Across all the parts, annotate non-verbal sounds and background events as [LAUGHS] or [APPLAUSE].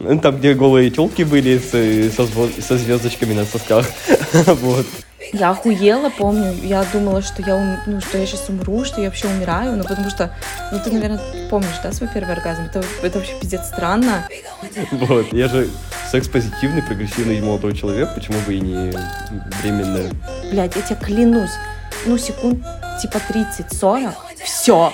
Ну, там, где голые телки были с, со, зво- со звездочками на сосках. [LAUGHS] вот. Я охуела, помню. Я думала, что я, ум- ну, что я сейчас умру, что я вообще умираю. Ну, потому что, ну, ты, наверное, помнишь, да, свой первый оргазм? Это, это вообще пиздец странно. Вот. Я же секс-позитивный, прогрессивный молодой человек, почему бы и не временно. Блядь, я тебе клянусь. Ну, секунд типа 30-40. Все.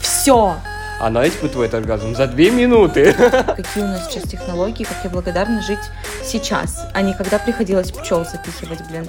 Все. А знаете, бы твой оргазм за две минуты. [LAUGHS] Какие у нас сейчас технологии, как я благодарна жить сейчас, а не когда приходилось пчел запихивать, блин.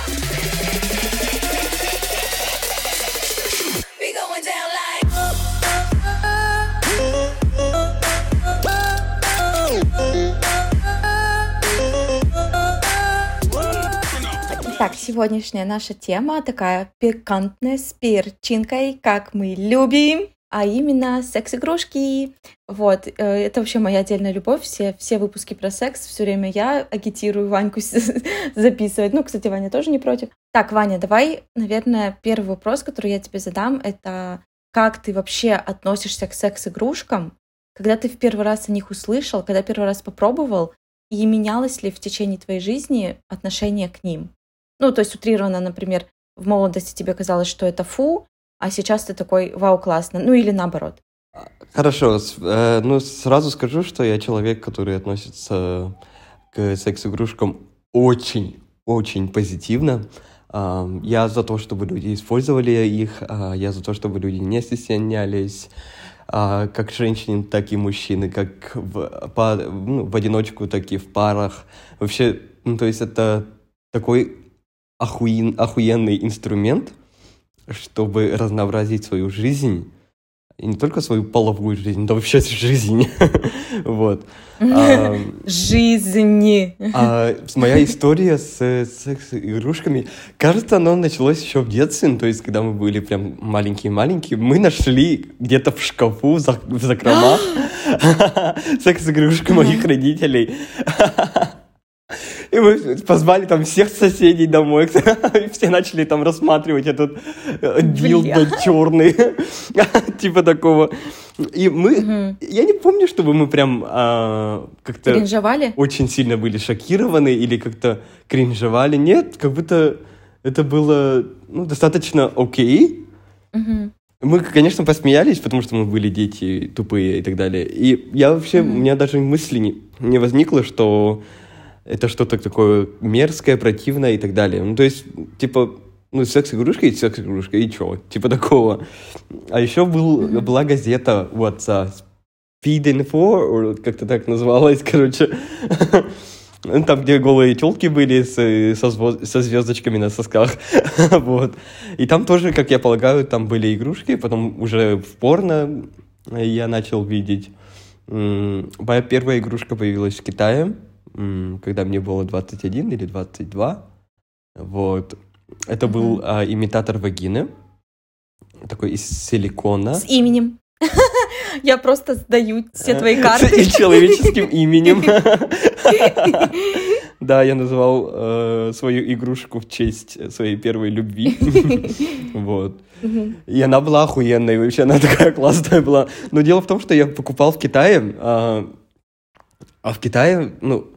Итак, сегодняшняя наша тема такая пикантная, с перчинкой, как мы любим, а именно секс-игрушки. Вот, э, это вообще моя отдельная любовь. Все, все выпуски про секс все время я агитирую Ваньку [LAUGHS] записывать. Ну, кстати, Ваня тоже не против. Так, Ваня, давай, наверное, первый вопрос, который я тебе задам, это как ты вообще относишься к секс-игрушкам, когда ты в первый раз о них услышал, когда первый раз попробовал, и менялось ли в течение твоей жизни отношение к ним? Ну, то есть утрированно, например, в молодости тебе казалось, что это фу, а сейчас ты такой, вау, классно. Ну, или наоборот. Хорошо, э, ну сразу скажу, что я человек, который относится к секс-игрушкам очень-очень позитивно. Я за то, чтобы люди использовали их, а, я за то, чтобы люди не стеснялись, а, как женщины, так и мужчины, как в, по- ну, в одиночку, так и в парах. Вообще, ну, то есть это такой охуен- охуенный инструмент, чтобы разнообразить свою жизнь, и не только свою половую жизнь, но вообще [LAUGHS] жизнь. Вот. А, [LAUGHS] Жизни. а моя история с секс-игрушками, кажется, она началась еще в детстве, ну, то есть, когда мы были прям маленькие-маленькие, мы нашли где-то в шкафу, в закромах, [GASPS] [LAUGHS] секс-игрушку моих родителей. И мы позвали там всех соседей домой, [LAUGHS] и все начали там рассматривать этот э, дилдо [LAUGHS] черный, [LAUGHS] типа такого. И мы, я не помню, чтобы мы прям а, как-то Кринжевали? очень сильно были шокированы или как-то кринжевали. Нет, как будто это было ну, достаточно окей. Мы, конечно, посмеялись, потому что мы были дети тупые и так далее. И я вообще, у меня даже мысли не, не возникло, что это что-то такое мерзкое, противное и так далее. Ну, то есть, типа, ну, секс-игрушка и секс-игрушка, и чё? Типа такого. А еще был, была газета у отца Speed Info, как-то так называлась, [LAUGHS] короче. Ну, Там, где голые телки были с, со, со звездочками на сосках. [LAUGHS] вот. И там тоже, как я полагаю, там были игрушки. Потом уже в порно я начал видеть. Моя первая игрушка появилась в Китае, когда мне было 21 или 22. Вот. Это был а, имитатор вагины. Такой из силикона. С именем. [LAUGHS] Я просто сдаю все твои С карты. человеческим [LAUGHS] именем. [LAUGHS] Да, я называл э, свою игрушку в честь своей первой любви. Вот. И она была охуенная, вообще она такая классная была. Но дело в том, что я покупал в Китае, а, а в Китае, ну,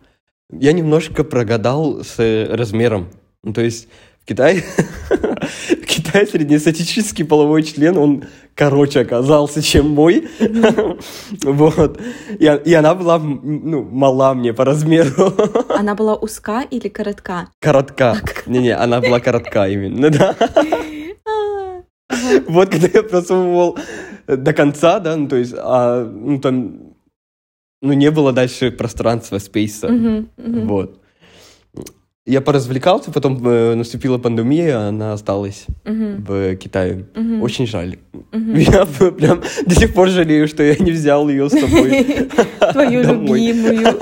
я немножко прогадал с э, размером. Ну, то есть в Китае, [LAUGHS] в Китае среднестатистический половой член, он короче оказался, чем мой. [LAUGHS] Вот. И, и она была, ну, мала мне по размеру. [LAUGHS] Она была узка или коротка? Коротка. Не-не, она была коротка именно, да. А, Вот когда я просовывал до конца, да, ну, то есть, а, ну, там, ну, не было дальше пространства, спейса. мгм, мгм. Вот. я поразвлекался, потом э, наступила пандемия, она осталась Мгм. в Китае. Мгм. Очень жаль. Мгм. Я прям до сих пор жалею, что я не взял ее с собой. [LAUGHS] Твою [LAUGHS] любимую.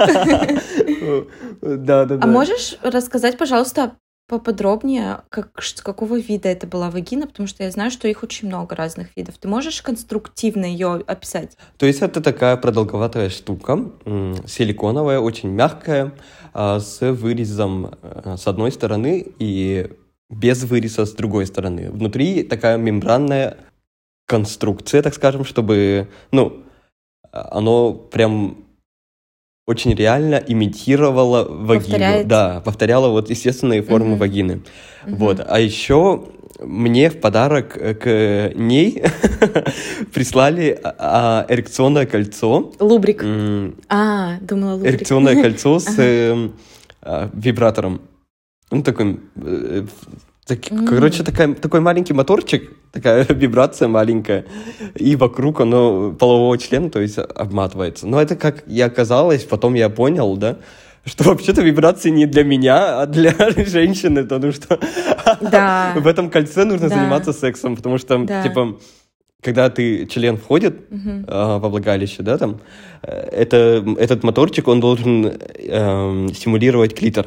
Да, [LAUGHS] да, да. А можешь рассказать, пожалуйста, поподробнее, как, какого вида это была вагина? Потому что я знаю, что их очень много разных видов. Ты можешь конструктивно ее описать? То есть это такая продолговатая штука, силиконовая, очень мягкая, а, с вырезом э, с одной стороны и без выреза с другой стороны. Внутри такая мембранная конструкция, так скажем, чтобы, ну, а, оно прям очень реально имитировало вагину. Повторяет. Да, повторяло вот естественные формы Мгм. вагины. Мгм. Вот. А еще мне в подарок э, к ней [LAUGHS] прислали а, эрекционное кольцо. Лубрик. А, думала лубрик. Эрекционное кольцо с [LAUGHS] а, вибратором. Ну, такой... э, так- М. Короче, такая, такой маленький моторчик, такая [LAUGHS] вибрация маленькая, и вокруг оно полового члена, то есть обматывается. Но это, как и оказалось, потом я понял, да, что вообще-то вибрации не для меня, а для [LAUGHS] женщины, потому что Да. в этом кольце нужно Да. заниматься сексом, потому что, Да. типа, когда ты член входит Мгм. а, во влагалище, да, там, э, это, этот моторчик, он должен эм, стимулировать клитор.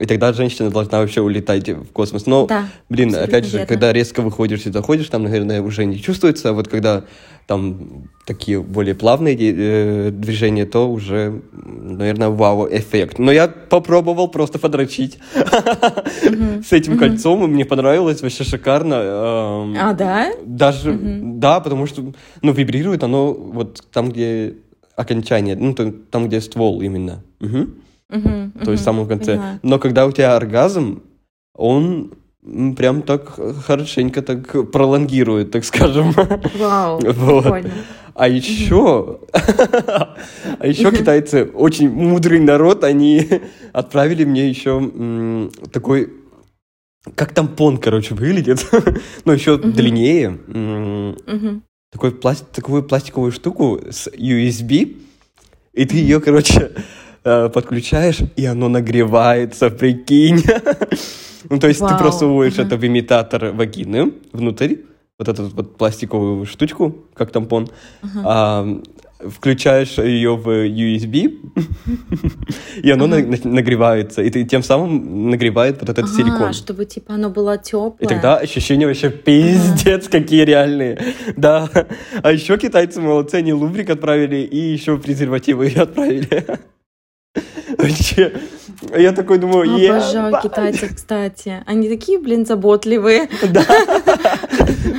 И тогда женщина должна вообще улетать в космос. Но, Да. блин, опять же, верно. когда резко выходишь и заходишь, там, наверное, уже не чувствуется. А вот когда там такие более плавные э, движения, то уже, наверное, вау-эффект. Но я попробовал просто подрочить с этим кольцом, и мне понравилось, вообще шикарно. эм, А, да? даже, да, потому что, ну, вибрирует оно вот там, где окончание, ну, там, где ствол именно. Мгм, То есть в самом конце. Поняла. Но когда у тебя оргазм, он прям так хорошенько так пролонгирует, так скажем. Вау, [LAUGHS] Вот. прикольно. А еще, [LAUGHS] а еще китайцы очень мудрый народ, они отправили мне еще такой, как тампон, короче, выглядит, [LAUGHS] но еще длиннее. такой пласт- такую пластиковую штуку с USB, и ты ее, короче, подключаешь, и оно нагревается, прикинь. [LAUGHS] Ну, то есть ты Вау, просовываешь ага. это в имитатор вагины внутрь, вот эту вот пластиковую штучку, как тампон, а, включаешь ее в USB, [LAUGHS] и оно на- нагревается, и ты тем самым нагревает вот этот Ага, силикон. чтобы типа оно было теплое. И тогда ощущения вообще пиздец какие реальные. [LAUGHS] Да. А еще китайцы молодцы, они лубрик отправили и еще презервативы отправили. Вообще. Я такой думаю, Обожаю китайцев, кстати. Они такие, блин, заботливые. Да.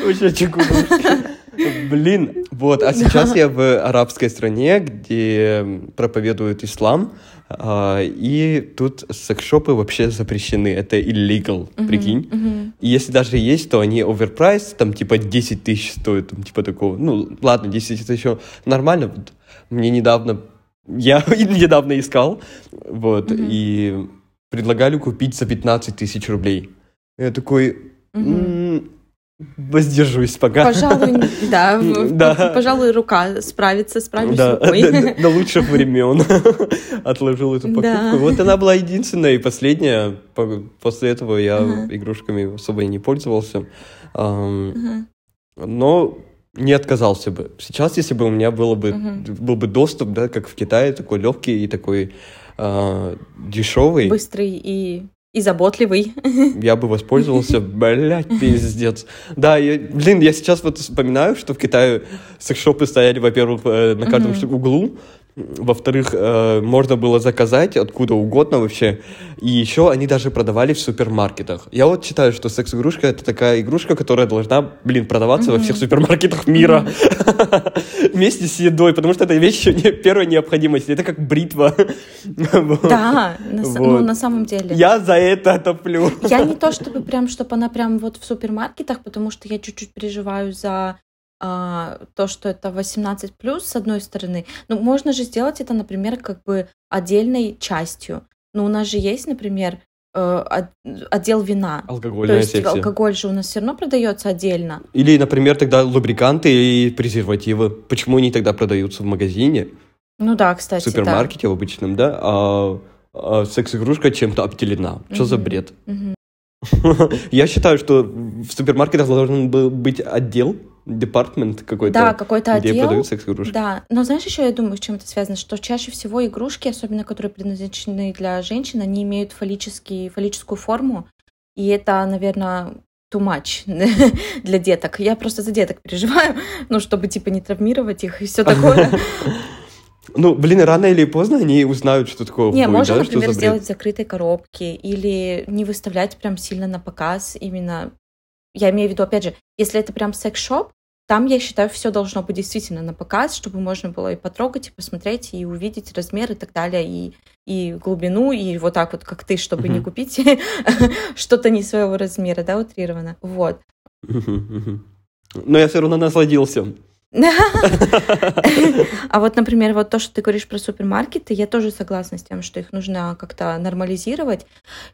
Вообще чекунушки. Блин, вот, а сейчас я в арабской стране, где проповедуют ислам, а, и тут секс-шопы вообще запрещены, это illegal, прикинь. И если даже есть, то они оверпрайс, там типа 10 тысяч стоят, там, типа такого. Ну, ладно, 10 это еще нормально. Мне недавно, я [LAUGHS] недавно искал, вот, Мгм. и предлагали купить за 15 тысяч рублей. Я такой. «М, воздержусь пока. Пожалуй, [LAUGHS] да, Да. пожалуй, рука справится, справлюсь Да, рукой. до, до- [LAUGHS] лучших времен отложил эту покупку. Да. Вот она была единственная и последняя. По- После этого я Ага. игрушками особо и не пользовался. Ам, Ага. но не отказался бы. Сейчас, если бы у меня было бы, Мгм. был бы доступ, да, как в Китае, такой легкий и такой а, дешевый, Быстрый и, и заботливый. [LAUGHS] я бы воспользовался, блядь, пиздец. Да, я, блин, я сейчас вот вспоминаю, что в Китае секс-шопы стояли, во-первых, э, на каждом Мгм. углу, во-вторых, э, можно было заказать откуда угодно вообще, и еще они даже продавали в супермаркетах. Я вот считаю, что секс-игрушка это такая игрушка, которая должна, блин, продаваться во всех супермаркетах мира [LAUGHS] вместе с едой, потому что это вещь не- первой необходимости, это как бритва. [LAUGHS] Да, на, ну, на самом деле. Я за это топлю. Я не [LAUGHS] то чтобы прям, чтобы она прям вот в супермаркетах, потому что я чуть-чуть переживаю за а, то, что это 18 плюс с одной стороны. Но можно же сделать это, например, как бы отдельной частью. Ну, у нас же есть, например, э, от- отдел вина. То Алкогольная есть секция. алкоголь же у нас все равно продается отдельно. Или, например, тогда лубриканты и презервативы. Почему они тогда продаются в магазине, Ну да, в кстати, да. супермаркете в обычном, да? А а, секс-игрушка чем-то обделена. Что за бред? Мгм. [LAUGHS] Я считаю, что в супермаркетах должен был быть отдел, департмент какой-то, Да, какой-то где отдел. продают секс-игрушки. Да, но знаешь, еще я думаю, с чем это связано, что чаще всего игрушки, особенно которые предназначены для женщин, они имеют фаллический, фаллическую форму, и это, наверное, too much [LAUGHS] для деток. Я просто за деток переживаю, [LAUGHS] ну, чтобы, типа, не травмировать их и все такое. [LAUGHS] Ну, блин, рано или поздно они узнают, что такое Не, будет, можно, да, что например, за бред. сделать в закрытой коробке или не выставлять прям сильно на показ именно. Я имею в виду, опять же, если это прям секс-шоп, там, я считаю, все должно быть действительно на показ, чтобы можно было и потрогать, и посмотреть, и увидеть размер и так далее, и, и глубину, и вот так вот, как ты, чтобы не Мгм. купить [LAUGHS] что-то не своего размера, да, утрированно. Вот. Но я все равно насладился. А вот, например, вот то, что ты говоришь про супермаркеты, я тоже согласна с тем, что их нужно как-то нормализировать.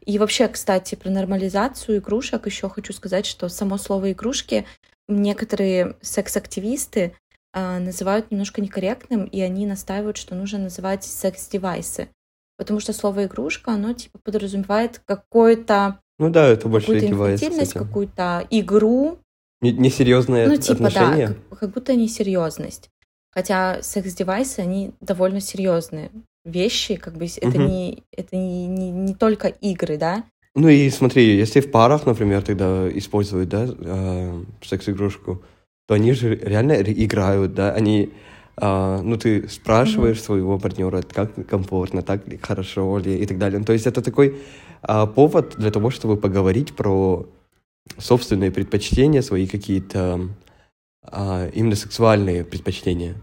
И вообще, кстати, про нормализацию игрушек еще хочу сказать, что само слово игрушки некоторые секс-активисты а, называют немножко некорректным, и они настаивают, что нужно называть секс-девайсы. Потому что слово игрушка, оно типа подразумевает какое-то, Ну да, это больше какую-то издевается с инфантильность, этим. какую-то игру, Несерьезное ну, типа, отношение. да, как, как будто несерьезность. Хотя секс-девайсы, они довольно серьезные вещи, как бы это Мгм. не это не, не, не только игры, да? Ну и смотри, если в парах, например, тогда используют, да, э, секс-игрушку, то они же реально ре- играют, да, они, а, ну ты спрашиваешь своего партнера, как комфортно, так ли, хорошо ли и так далее. Ну, То есть это такой а, повод для того, чтобы поговорить про собственные предпочтения, свои какие-то а, именно сексуальные предпочтения.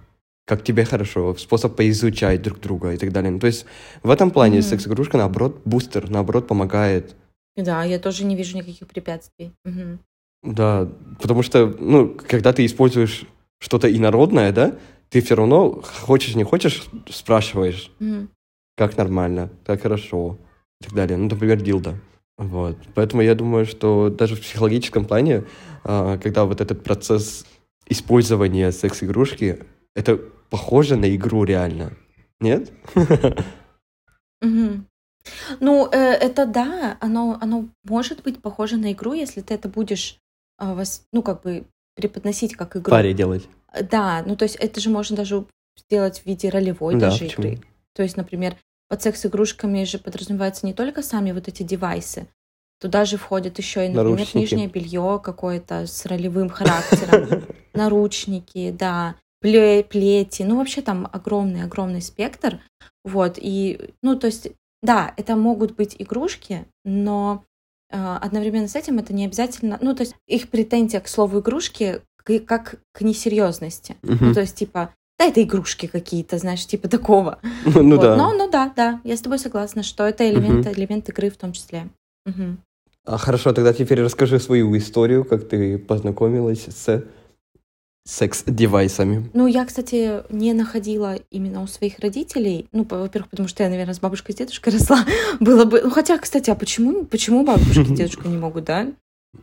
Как тебе хорошо, способ поизучать друг друга и так далее. Ну, То есть в этом плане Мгм. секс-игрушка, наоборот, бустер, наоборот, помогает Да, я тоже не вижу никаких препятствий. Мгм. Да, потому что, ну, когда ты используешь что-то инородное, да, ты все равно, хочешь не хочешь, спрашиваешь, Мгм. как нормально, как хорошо и так далее. Ну, например, дилда. Вот. Поэтому я думаю, что даже в психологическом плане, а, когда вот этот процесс использования секс-игрушки, это похоже на игру реально. Нет? Мгм. Ну, э, это да, оно, оно может быть похоже на игру, если ты это будешь, а, вос- ну, как бы преподносить как игру. Паре делать. Да, ну, то есть это же можно даже сделать в виде ролевой Да, даже почему? игры. То есть, например, под секс-игрушками же подразумеваются не только сами вот эти девайсы, туда же входит еще и, например, Наручники. нижнее белье какое-то с ролевым характером, [LAUGHS] наручники, да, пле- плети, ну вообще там огромный-огромный спектр, вот, и, ну, то есть, да, это могут быть игрушки, но э, одновременно с этим это не обязательно, ну, то есть их претензия к слову игрушки как к несерьезности, ну, Мгм. то есть, типа, да, это игрушки какие-то, знаешь, типа такого. [LAUGHS] Ну Вот. да. Но, ну да, да, я с тобой согласна, что это элемент, элемент игры в том числе. Мгм. А, хорошо, тогда теперь расскажи свою историю, как ты познакомилась с секс-девайсами. Ну, я, кстати, не находила именно у своих родителей. Ну, во-первых, потому что я, наверное, с бабушкой с дедушкой [LAUGHS] росла. Было бы... Ну, хотя, кстати, а почему, почему бабушка с дедушкой не могут, да?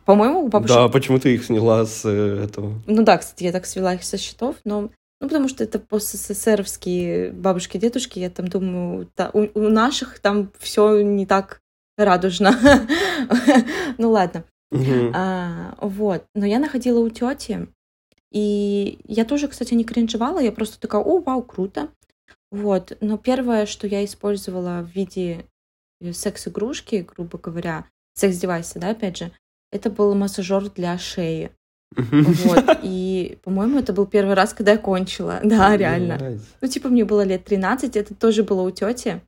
По-моему, у бабушек... Да, почему ты их сняла с э, этого? Ну да, кстати, я так свела их со счетов, но... Ну, потому что это постсссровские бабушки, дедушки, я там думаю, та- у, у наших там все не так радужно. [LAUGHS] Ну ладно. А, вот. Но я находила у тети, и я тоже, кстати, не кринжевала, я просто такая, о, вау, круто. Вот. Но первое, что я использовала в виде э, секс-игрушки, грубо говоря, секс-девайса, да, опять же, это был массажер для шеи. Вот. И, по-моему, это был первый раз, когда я кончила. Да, реально. Ну, типа, мне было лет 13, это тоже было у тети.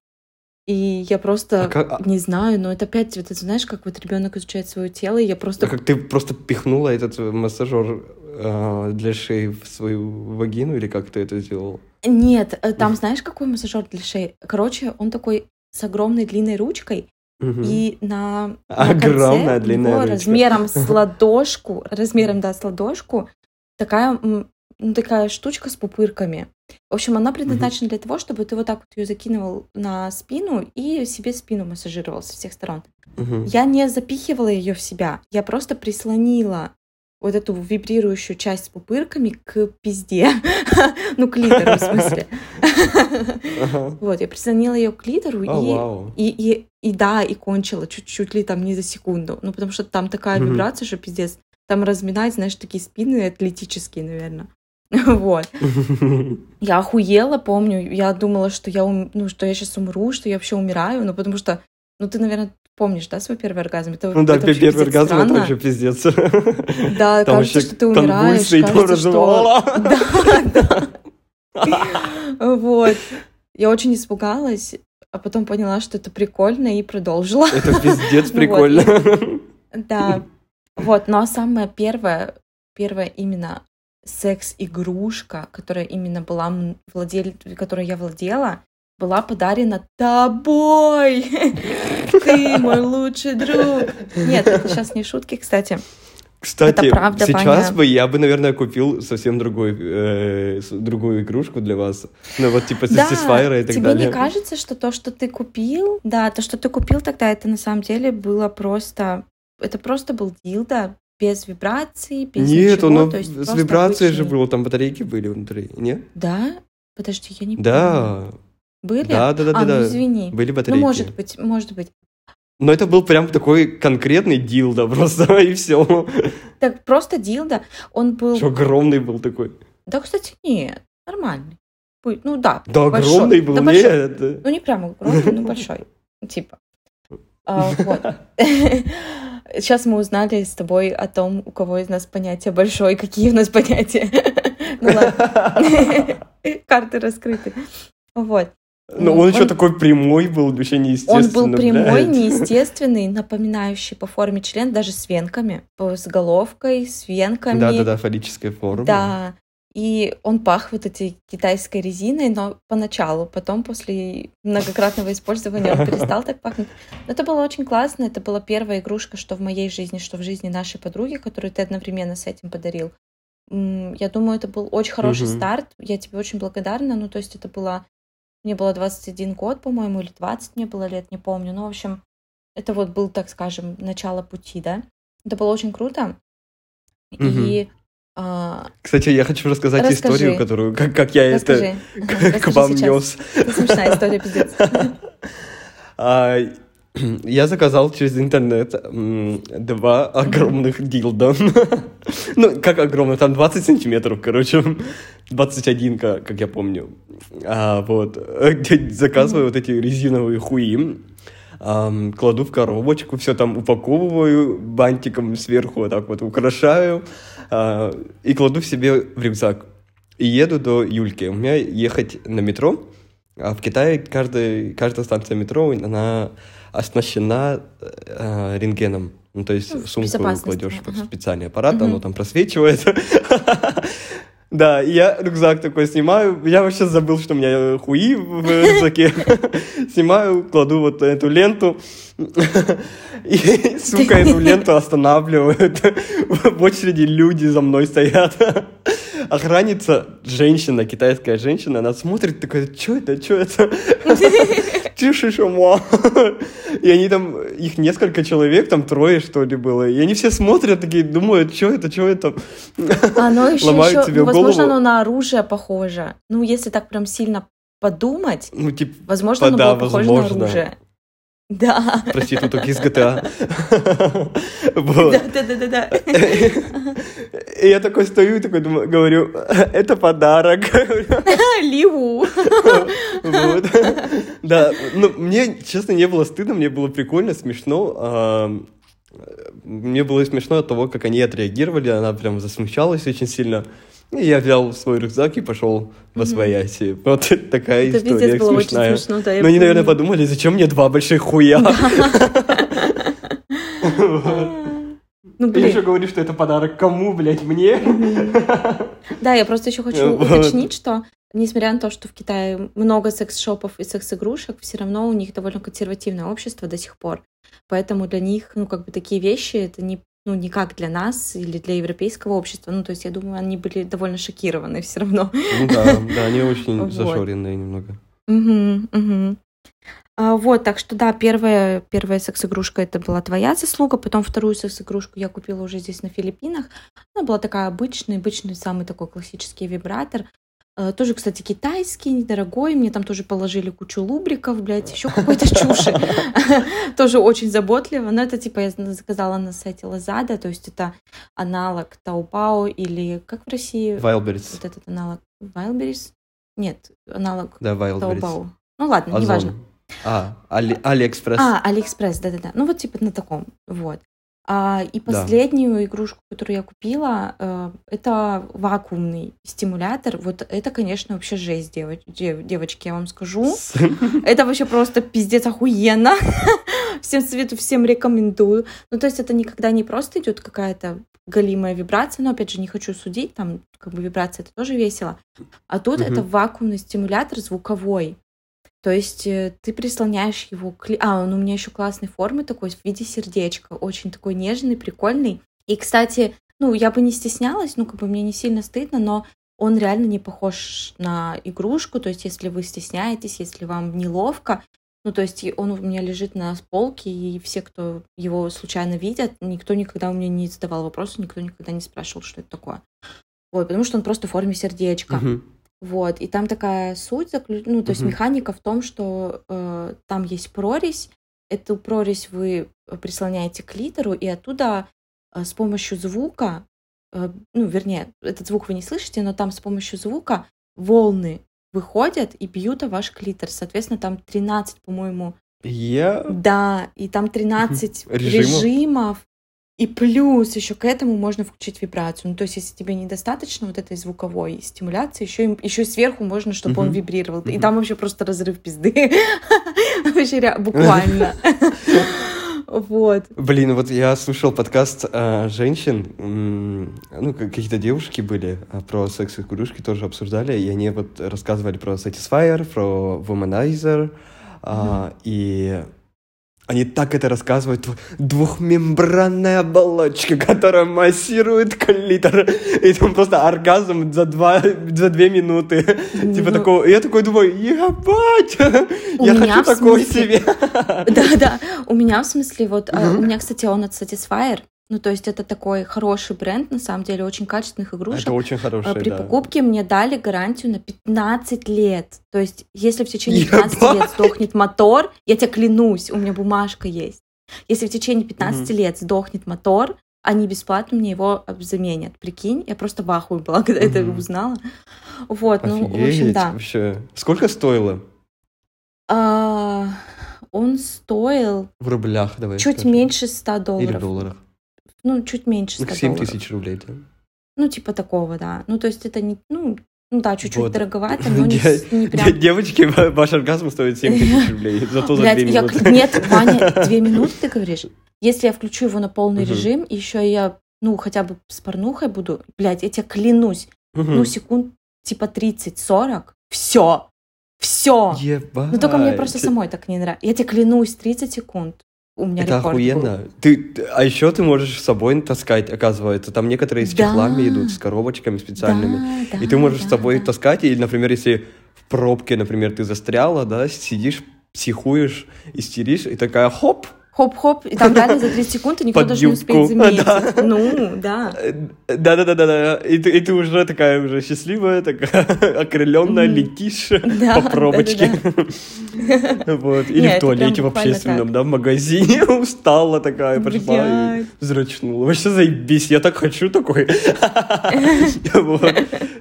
И я просто А как- а- не знаю, но это опять, вот это знаешь, как вот ребенок изучает свое тело, и я просто А как ты просто пихнула этот э, массажер э, для шеи в свою вагину, или как ты это сделал? Нет, э, там знаешь, какой массажер для шеи? Короче, он такой с огромной длинной ручкой, Мгм. и на, на Огромная длинная его ручка. размером с [LAUGHS] ладошку, размером, да, с ладошку, такая, ну, такая штучка с пупырками. В общем, она предназначена для того, чтобы ты вот так вот ее закинул на спину и себе спину массажировал со всех сторон. Мгм. Я не запихивала ее в себя, я просто прислонила вот эту вибрирующую часть с пупырками к пизде. [LAUGHS] ну, к литеру, в смысле. Вот, я прислонила ее к литеру и, и, и, и да, и кончила чуть-чуть ли там не за секунду. Ну, потому что там такая вибрация, что пиздец. Там разминать, знаешь, такие спины атлетические, наверное. [LAUGHS] вот. [LAUGHS] Я охуела, помню. Я думала, что я, ум- ну, что я сейчас умру, что я вообще умираю. Ну, потому что, ну, ты, наверное, помнишь, да, свой первый оргазм? Это, Ну да, это первый оргазм это странно. вообще пиздец. [LAUGHS] Да, Там кажется, что ты умираешь. Кажется, что... [LAUGHS] Да, да. Вот. Я очень испугалась, а потом поняла, что это прикольно, и продолжила. Это пиздец [LAUGHS] прикольно. Да. Вот, но самое первое, первое именно секс-игрушка, которая именно была владель... которой я владела, была подарена тобой. [LAUGHS] Ты мой лучший друг. Нет, это сейчас не шутки, кстати. Кстати, правда, сейчас Ваня. бы я бы, наверное, купил совсем другой, э, другую игрушку для вас. Ну, вот типа Да, Satisfyer и так тебе далее. не кажется, что то, что ты купил, да, то, что ты купил тогда, это на самом деле было просто, это просто был дилда без вибраций, без Нет, ничего, оно то есть с вибрацией же обычный. было, там батарейки были внутри, нет? Да? Подожди, я не помню. Да, Были? да, да, да, а, да, ну да. извини. Были Ну, батарейки. может быть, может быть. Но это был прям такой конкретный дилда [LAUGHS] просто, и все. Так просто дилда, он был... Что огромный был такой. Да, кстати, нет, нормальный. Ну да, Да, большой. огромный был, Да, большой. нет. Ну, не прям огромный, но большой. [LAUGHS] Типа. А, вот. [LAUGHS] Сейчас мы узнали с тобой о том, у кого из нас понятие большой, какие у нас понятия. Ну ладно. Карты раскрыты. Вот. Но он еще Он- такой прямой был, вообще неестественно. Он был прямой, блядь. неестественный, напоминающий по форме член, даже с венками. С головкой, с венками. Да-да-да, фаллическая форма. Да. И он пах вот этой китайской резиной, но поначалу, потом после многократного использования он перестал так пахнуть. Но это было очень классно, это была первая игрушка, что в моей жизни, что в жизни нашей подруги, которую ты одновременно с этим подарил. Я думаю, это был очень хороший Мгм. старт, я тебе очень благодарна, ну то есть это было, мне было 21 год, по-моему, или 20 мне было лет, не помню, ну в общем, это вот был, так скажем, начало пути, да. Это было очень круто. И а, Кстати, я хочу рассказать Расскажи. историю, которую, как, как я Расскажи. [LAUGHS] это к, к расскажи вам сейчас. нес. Это смешная история, пиздец. [LAUGHS] А, я заказал через интернет два огромных дилда. [LAUGHS] Ну, как огромных, там 20 сантиметров, короче. 21, как, я помню. А, вот. [LAUGHS] Заказываю вот эти резиновые хуи. ам, кладу в коробочку, все там упаковываю бантиком сверху, вот так вот украшаю а, и кладу в себе в рюкзак. И еду до Юльки. У меня ехать на метро, а в Китае каждая, каждая станция метро, она оснащена э, рентгеном. Ну, то есть Ну, сумку кладешь в ага. специальный аппарат, Мгм. оно там просвечивает. [LAUGHS] Да, я рюкзак такой снимаю. Я вообще забыл, что у меня хуи в рюкзаке. [LAUGHS] Снимаю, кладу вот эту ленту. [LAUGHS] И, сука, эту ленту останавливают. В очереди люди за мной стоят. Охранница, женщина, китайская женщина, она смотрит, такая, что это, что это? [LAUGHS] Тише, шума. И они там, их несколько человек, там трое, что ли, было. И они все смотрят, такие, думают, что это, что это? Оно еще, [LAUGHS] Ломают еще тебе ну, возможно, голову. оно на оружие похоже. Ну, если так прям сильно подумать, Ну, типа, возможно, оно Да, было похоже возможно. на оружие. Да. проституток из GTA. [LAUGHS] Вот. Да, да, да, да. [LAUGHS] И я такой стою и такой думаю, говорю, это подарок. [LAUGHS] Ливу. Вот. Да, ну, мне, честно, не было стыдно, мне было прикольно, смешно. А, Мне было смешно от того, как они отреагировали, она прям засмущалась очень сильно. Я взял свой рюкзак и пошел во свояси. Вот [LAUGHS] такая Это история пиздец было очень смешная. смешно, да, Но они, наверное, подумали, зачем мне два больших хуя? [LAUGHS] Ну, Ты еще говоришь, что это подарок кому, блядь, мне? Да, я просто еще хочу уточнить, что несмотря на то, что в Китае много секс-шопов и секс-игрушек, все равно у них довольно консервативное общество до сих пор. Поэтому для них, ну, как бы такие вещи, это не ну, не как для нас или для европейского общества. Ну, то есть, я думаю, они были довольно шокированы [LAUGHS] все равно. Ну да, да, они очень [LAUGHS] Вот. зашоренные немного. Мгм, мгм. А, Вот, так что да, первая, первая секс-игрушка это была твоя заслуга, потом вторую секс-игрушку я купила уже здесь на Филиппинах. Она была такая обычная, обычный самый такой классический вибратор. Э, Тоже, кстати, китайский, недорогой. Мне там тоже положили кучу лубриков, блядь, еще какой-то чуши. [LAUGHS] Тоже очень заботливо. Но это типа я заказала на сайте Lazada, то есть это аналог Taobao или как в России Wildberries. вот этот аналог Wildberries? Нет, аналог Да. Ну ладно, неважно. А, Али, Алиэкспресс. А, Алиэкспресс, да-да-да. Ну вот типа на таком, вот. А, и Да. последнюю игрушку, которую я купила, э, это вакуумный стимулятор. Вот это, конечно, вообще жесть, девоч- дев- девочки, я вам скажу. [LAUGHS] Это вообще просто пиздец охуенно. [LAUGHS] Всем советую, всем рекомендую. Ну, то есть это никогда не просто идет какая-то галимая вибрация, но опять же не хочу судить, там как бы вибрация это тоже весело. А тут это вакуумный стимулятор звуковой. То есть э, ты прислоняешь его к... А, он у меня еще классной формы такой, в виде сердечка. Очень такой нежный, прикольный. И, кстати, ну, я бы не стеснялась, ну, как бы мне не сильно стыдно, но он реально не похож на игрушку. То есть, если вы стесняетесь, если вам неловко, ну, то есть он у меня лежит на полке, и все, кто его случайно видят, никто никогда у меня не задавал вопросы, никто никогда не спрашивал, что это такое. Вот, потому что он просто в форме сердечка. Мгм. Вот, и там такая суть, заклю- ну, то есть Мгм. механика в том, что э, там есть прорезь, эту прорезь вы э, прислоняете к литеру, и оттуда э, с помощью звука, э, ну, вернее, этот звук вы не слышите, но там с помощью звука волны выходят и бьют о ваш клитор. Соответственно, там 13, по-моему, Я... да, и там 13 Режимов. режимов. И плюс еще к этому можно включить вибрацию. Ну, то есть, если тебе недостаточно вот этой звуковой стимуляции, еще, им- еще сверху можно, чтобы он Мгм. вибрировал. И Мгм. там вообще просто разрыв пизды. [LAUGHS] Вообще буквально. [LAUGHS] Вот. Блин, вот я слушал подкаст а, женщин, м, ну, как- какие-то девушки были, а, про секс-игрушки тоже обсуждали, и они вот рассказывали про Satisfyer, про Womanizer, а, и они так это рассказывают, Дв- двухмембранная оболочка, [LAUGHS] которая массирует клитор, и там просто оргазм за, два, за две минуты, типа Ну. такого, и я такой думаю, ебать, я хочу такой смысле- себе. [LAUGHS] Да-да. У меня, в смысле, вот, Мгм. у меня, кстати, он от Satisfyer. Ну, то есть это такой хороший бренд, на самом деле, очень качественных игрушек. Это очень А хорошее, При да. покупке мне дали гарантию на 15 лет. То есть, если в течение 15 Ебать! лет сдохнет мотор, я тебе клянусь, у меня бумажка есть. Если в течение 15 лет сдохнет мотор, они бесплатно мне его об- заменят. Прикинь, я просто в ахуе была, [LAUGHS] когда это Мгм. узнала. Вот, ну, в общем, Офигеть, да. вообще. Сколько стоило? А, он стоил В рублях, давай чуть скажем. меньше 100 Или в долларов. долларах. Ну, чуть меньше 100 Ну, 7 долларов. тысяч рублей, да? Ну, типа такого, да. Ну, то есть это не, ну, ну да, чуть-чуть Вот. дороговато, но не, [LAUGHS] не прям Девочки, ва- ваш оргазм стоит 7 тысяч [LAUGHS] рублей. Зато за Блядь, 2 я минуты. Нет, [LAUGHS] Ваня, две минуты, ты говоришь? Если я включу его на полный Мгм. режим, еще я, ну, хотя бы с порнухой буду, блядь, я тебе клянусь, ну, секунд типа 30-40, все, все. Ебать. Ну, только мне просто самой так не нравится. Я тебе клянусь, 30 секунд. У меня Это рекорд был. охуенно. Ты, а еще ты можешь с собой таскать, оказывается. Там некоторые с Да. чехлами идут, с коробочками специальными. Да, И ты можешь да, с собой да. таскать, и, например, если в пробке, например, ты застряла, да, сидишь, психуешь, истеришь, и такая хоп, Хоп-хоп, и там реально за 30 секунд, и никто Под даже не юбку. успеет заметить. Да. Ну, да. Да-да-да-да, и ты, и ты уже такая уже счастливая, такая [LAUGHS] окрыленная, Мгм. летишь Да, [LAUGHS] по пробочке. да-да-да. [LAUGHS] Вот. Или Не, в туалете в общественном, да, в магазине устала такая, пошла и взрачнула. Вообще заебись, я так хочу такой.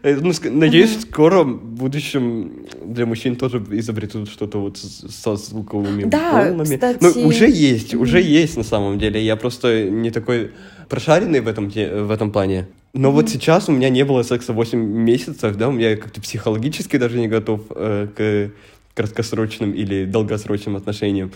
Э, ну, Надеюсь, скоро в будущем для мужчин тоже изобретут что-то вот со звуковыми Да, волнами. кстати. Ну, уже есть, уже Мгм. есть на самом деле. Я просто не такой прошаренный в этом, в этом плане. Но вот Мгм. сейчас у меня не было секса 8 месяцев, да, у меня как-то психологически даже не готов э, к краткосрочным или долгосрочным отношениям.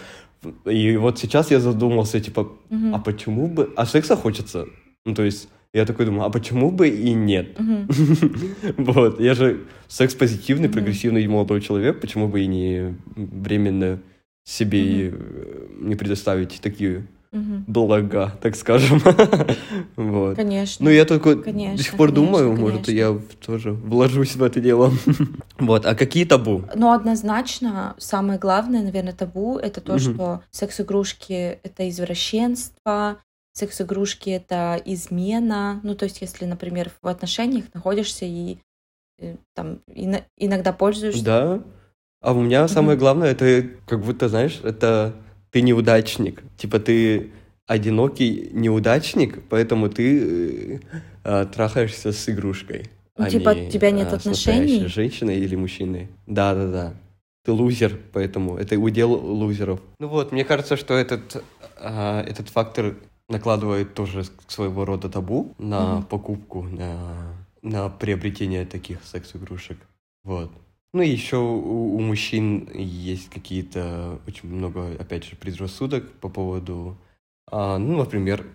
И вот сейчас я задумался, типа, Мгм. а почему бы... А секса хочется. Ну, то есть, я такой думаю, а почему бы и нет? [LAUGHS] Вот, я же секс-позитивный, прогрессивный молодой человек, почему бы и не временно себе э, не предоставить такие Мгм. блага, так скажем. [LAUGHS] Вот. Конечно. Ну, я только Конечно, до сих пор конечно, думаю, может, конечно. я в- тоже вложусь в это дело. [LAUGHS] Вот, а какие табу? Но однозначно самое главное, наверное, табу это то, Мгм. что секс-игрушки это извращенство, секс-игрушки это измена. Ну, то есть, если, например, в отношениях находишься и э, там ино- иногда пользуешься. Да. А у меня самое главное, это как будто, знаешь, это ты неудачник. Типа ты одинокий неудачник, поэтому ты э, а, трахаешься с игрушкой. Ну, а типа, не, у тебя нет а, с отношений? настоящей женщиной или мужчиной. Да, да, да. Ты лузер, поэтому это удел лузеров. Ну вот, мне кажется, что этот, а, этот фактор накладывает тоже своего рода табу на Мгм. покупку, на, на приобретение таких секс-игрушек. Вот. Ну и еще у, у мужчин есть какие-то очень много, опять же, предрассудок по поводу, а, ну, например,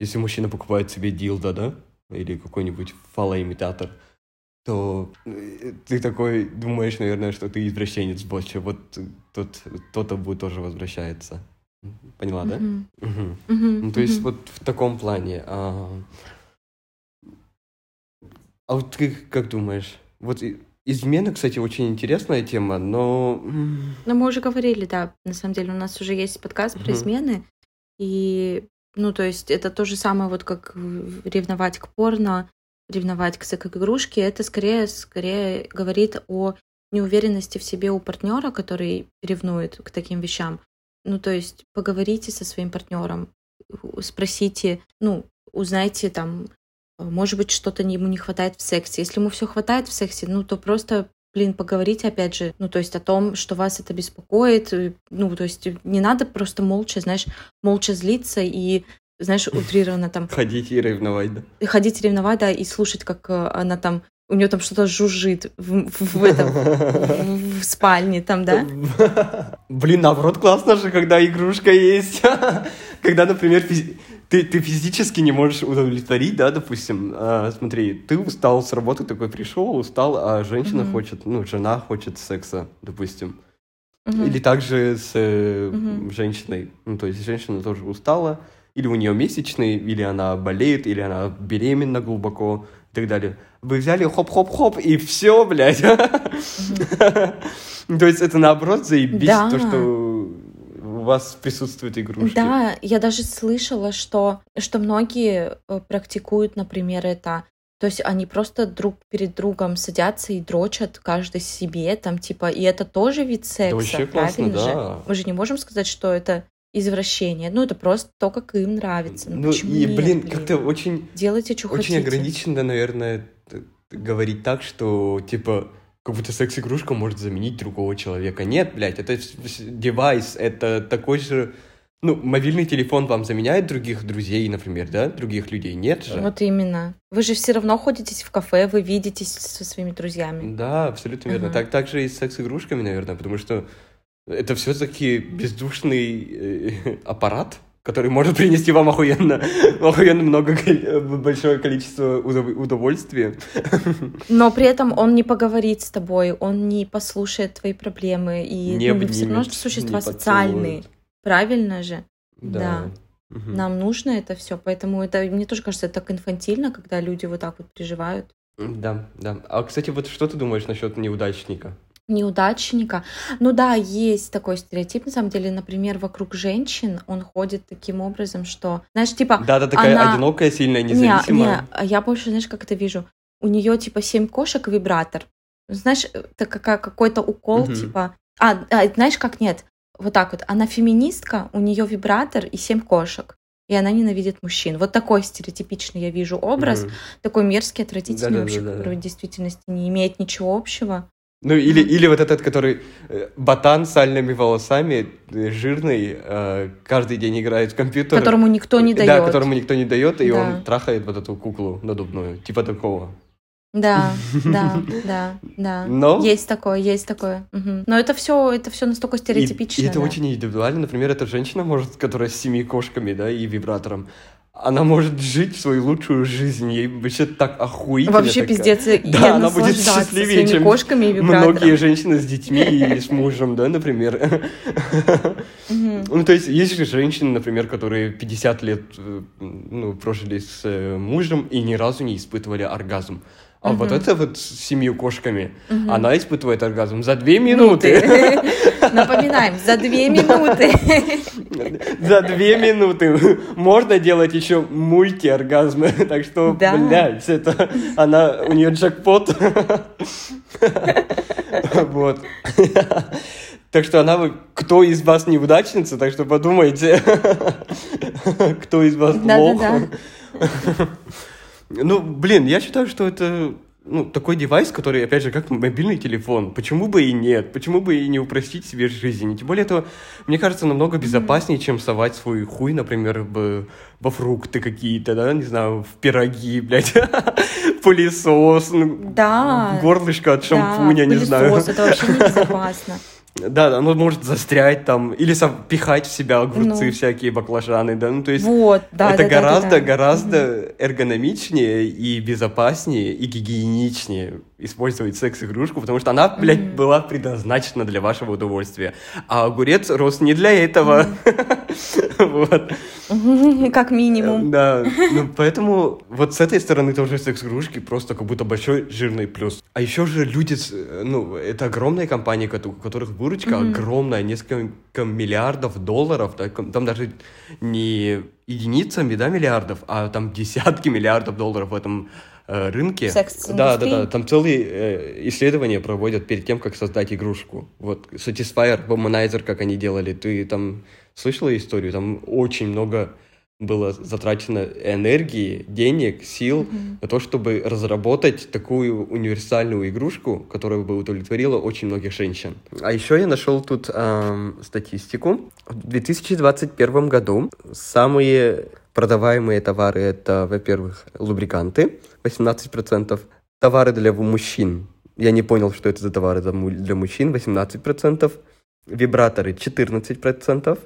если мужчина покупает себе дилдо, да, или какой-нибудь фалоимитатор, то э, ты такой думаешь, наверное, что ты извращенец больше. Вот тот, то табу тоже возвращается. Поняла, да? Мгм. Мгм. Мгм. Ну, то есть вот в таком плане. А, а вот ты как думаешь? Вот измена, кстати, очень интересная тема, но... Ну, мы уже говорили, да, на самом деле у нас уже есть подкаст про Мгм. измены, и, ну, то есть это то же самое, вот как ревновать к порно, ревновать к секс-игрушке, это скорее, скорее говорит о неуверенности в себе у партнера, который ревнует к таким вещам. Ну, то есть поговорите со своим партнером, спросите, ну, узнайте там, может быть, что-то ему не хватает в сексе. Если ему все хватает в сексе, ну, то просто блин, поговорите опять же, ну, то есть о том, что вас это беспокоит, э, ну, то есть не надо просто молча, знаешь, молча злиться и, знаешь, утрированно там Ходить и ревновать, да? ходить ревновать, да, и слушать, как э, она там, у нее там что-то жужжит в, в- в этом, в, в спальне там, да? [LAUGHS] Блин, наоборот, классно же, когда игрушка есть. [LAUGHS] Когда, например, ты, ты физически не можешь удовлетворить, да, допустим, а, смотри, ты устал с работы, такой пришел, устал, а женщина Мгм. хочет, ну, жена хочет секса, допустим. Мгм. Или также с э, Мгм. женщиной. Ну, то есть женщина тоже устала, или у нее месячные, или она болеет, или она беременна глубоко и так далее. Вы взяли хоп-хоп-хоп, и все, блядь. [LAUGHS] То есть это наоборот заебись, Да. то, что вас присутствуют игрушки. Да, я даже слышала, что, что многие э, практикуют, например, это. То есть они просто друг перед другом садятся и дрочат каждый себе, там, типа, и это тоже вид секса, вообще классно, правильно же? да. Мы же не можем сказать, что это извращение. Ну, это просто то, как им нравится. Ну, Ну почему и, нет, блин, как-то очень Делайте, что Очень хотите. ограниченно, наверное, говорить так, что, типа, как будто секс-игрушка может заменить другого человека. Нет, блядь, это девайс, это такой же... Ну, мобильный телефон вам заменяет других друзей, например, да? Других людей? Нет же. Вот именно. Вы же все равно ходите в кафе, вы видитесь со своими друзьями. Да, абсолютно верно. Мгм. Так, так же и с секс-игрушками, наверное, потому что это все-таки бездушный э, [LAUGHS] аппарат, который может принести вам охуенно, [LAUGHS] охуенно много, кол- большое количество удов- удовольствия. [LAUGHS] Но при этом он не поговорит с тобой, он не послушает твои проблемы. И Не ну, мы все равно обнимет, же существа социальные. Правильно же? Да. Да. Мгм. Нам нужно это все. Поэтому это, мне тоже кажется, это так инфантильно, когда люди вот так вот переживают. Да, да. А, кстати, вот что ты думаешь насчет неудачника? Неудачника. Ну да, есть такой стереотип, на самом деле, например, вокруг женщин он ходит таким образом, что, знаешь, типа, Да, да, такая она- одинокая, сильная, Не, независимая. не, а я больше, знаешь, как это вижу. У нее типа семь кошек вибратор. Знаешь, это какая- какой-то укол, Мгм. типа. А, а, знаешь, как нет? Вот так вот. Она феминистка, у нее вибратор и семь кошек. И она ненавидит мужчин. Вот такой стереотипичный я вижу образ, Мгм. такой мерзкий, отвратительный Да-да-да-да. вообще, который в действительности не имеет ничего общего. Ну, или, или вот этот, который э, ботан с сальными волосами, э, жирный, э, каждый день играет в компьютер. Которому никто не Да, дает. которому никто не дает, и Да. он трахает вот эту куклу надувную. Типа такого. Да, [LAUGHS] да, да, да. Но- Есть такое, есть такое. Мгм. Но это все, это все настолько И, стереотипично. и это да. очень индивидуально. Например, эта женщина, может, которая с семи кошками, да, и вибратором, она может жить свою лучшую жизнь. Ей вообще так охуительно. Вообще такая. пиздец, Да, я она будет счастливее, чем кошками и вибратором. многие женщины с детьми и с мужем, да, например. Ну, то есть, есть же женщины, например, которые 50 лет э, ну, прожили с э, мужем и ни разу не испытывали оргазм. А вот это вот с семью кошками, она испытывает оргазм за две минуты. [LAUGHS] Напоминаем, за две минуты. За две минуты можно делать еще мультиоргазмы. [LAUGHS] Так что, блядь, это она, у нее джекпот. Вот. Так что она, кто из вас неудачница, так что подумайте, [LAUGHS] кто из вас лох. Ну, блин, я считаю, что это ну, такой девайс, который, опять же, как мобильный телефон. Почему бы и нет? Почему бы и не упростить себе жизнь? И тем более это, мне кажется, намного безопаснее, чем совать свой хуй, например, в, во фрукты какие-то, да, не знаю, в пироги, [LAUGHS] блядь, пылесос, ну, Да. горлышко от Да, шампуня, не пылесос, знаю. Это вообще [LAUGHS] небезопасно. Да, оно может застрять там, или сам пихать в себя огурцы Ну. всякие, баклажаны, да, ну то есть... Вот, да, это да, да, да, гораздо, да. гораздо эргономичнее и безопаснее и гигиеничнее использовать секс-игрушку, потому что она, блядь, была предназначена для вашего удовольствия. А огурец рос не для этого. [LAUGHS] Вот. [LAUGHS] Как минимум. Да, ну поэтому вот с этой стороны тоже секс-игрушки просто как будто большой жирный плюс. А еще же люди, ну, это огромные компании, у которых выручка огромная, несколько миллиардов долларов, там даже не единицами, да, миллиардов, а там десятки миллиардов долларов в этом рынке. Секс-индустрии? Да, да, да, там целые э, исследования проводят перед тем, как создать игрушку. Вот Satisfyer, Womanizer, как они делали, ты там слышала историю? Там очень много было затрачено энергии, денег, сил на то, чтобы разработать такую универсальную игрушку, которая бы удовлетворила очень многих женщин. А еще я нашел тут ам, статистику. В 2021 году самые продаваемые товары это, во-первых, лубриканты 18%, товары для мужчин. Я не понял, что это за товары для мужчин 18%, вибраторы 14%,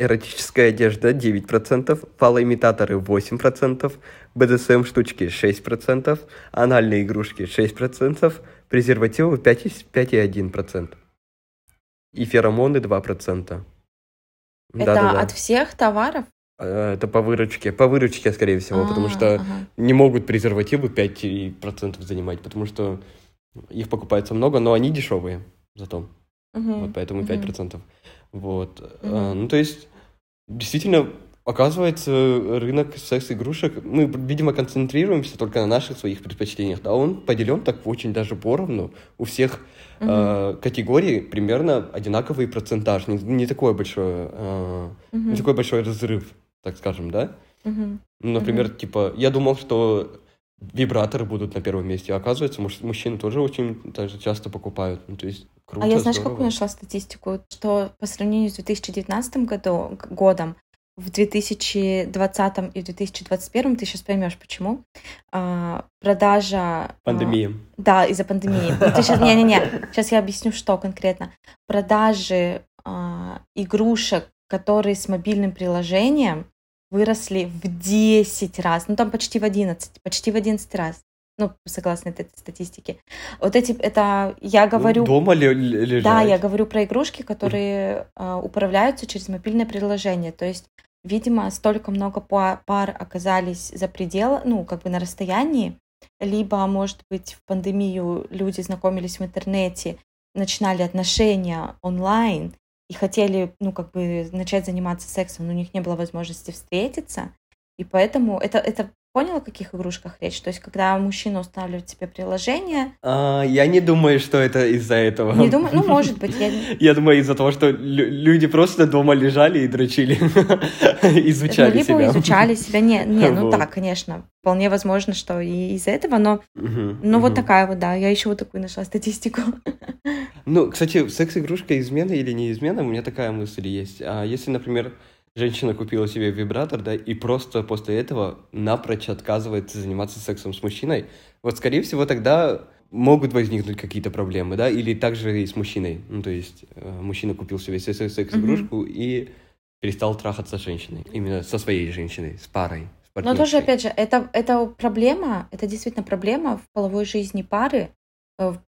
Эротическая одежда 9%, фалоимитаторы 8%, БДСМ штучки 6%, анальные игрушки 6%, презервативы 5 и- 5,1%. И феромоны 2%. Это Да-да-да. от всех товаров? Э, Это по выручке. По выручке, скорее всего, потому А, что ага. не могут презервативы 5% занимать, потому что их покупается много, но они дешевые зато. Мгм. Вот поэтому Мгм. 5%. Вот. Мгм. А, Ну, то есть, действительно, оказывается, рынок секс-игрушек, мы, видимо, концентрируемся только на наших своих предпочтениях, да, он поделен так очень даже поровну. У всех э, категорий примерно одинаковый процентаж, не, не такой большой, э, Мгм. не такой большой разрыв, так скажем, да? Ну, Например, типа, я думал, что вибраторы будут на первом месте, а оказывается, муж- мужчины тоже очень даже часто покупают. Ну, то есть, круто, А я знаешь, здорово. какую нашла статистику? Что по сравнению с 2019 году, годом, в 2020 и в 2021, ты сейчас поймешь почему, а, продажа... а, Пандемия. Да, из-за пандемии. Вот [LAUGHS] ты сейчас, не-не-не, сейчас я объясню, что конкретно. Продажи а, игрушек, которые с мобильным приложением, выросли в 10 раз, ну там почти в 11, почти в 11 раз. Ну, согласно этой статистике. Вот эти, это я Ну, говорю... дома ли, лежать. Да, я говорю про игрушки, которые а, управляются через мобильное приложение. То есть, видимо, столько много па- пар оказались за пределом, ну, как бы на расстоянии, либо, может быть, в пандемию люди знакомились в интернете, начинали отношения онлайн и хотели, ну, как бы начать заниматься сексом, но у них не было возможности встретиться. И поэтому это, это понял, о каких игрушках речь? То есть, когда мужчина устанавливает себе приложение, А, я не думаю, что это из-за этого. не думаю, ну, может быть, я, [LAUGHS] Я думаю, из-за того, что лю- люди просто дома лежали и дрочили, [LAUGHS] изучали ну, либо себя. изучали себя. Не, не, ну Вот. да, конечно. Вполне возможно, что и из-за этого, но, Мгм, ну вот такая вот, да. Я еще вот такую нашла статистику. Ну, кстати, секс-игрушка измена или не измена, у меня такая мысль есть. А если, например, женщина купила себе вибратор, да, и просто после этого напрочь отказывается заниматься сексом с мужчиной, вот, скорее всего, тогда могут возникнуть какие-то проблемы, да, или также и с мужчиной. Ну, то есть, э, мужчина купил себе секс- секс-игрушку и перестал трахаться с женщиной. Именно со своей женщиной, с парой. с Но тоже, опять же, это, это проблема, это действительно проблема в половой жизни пары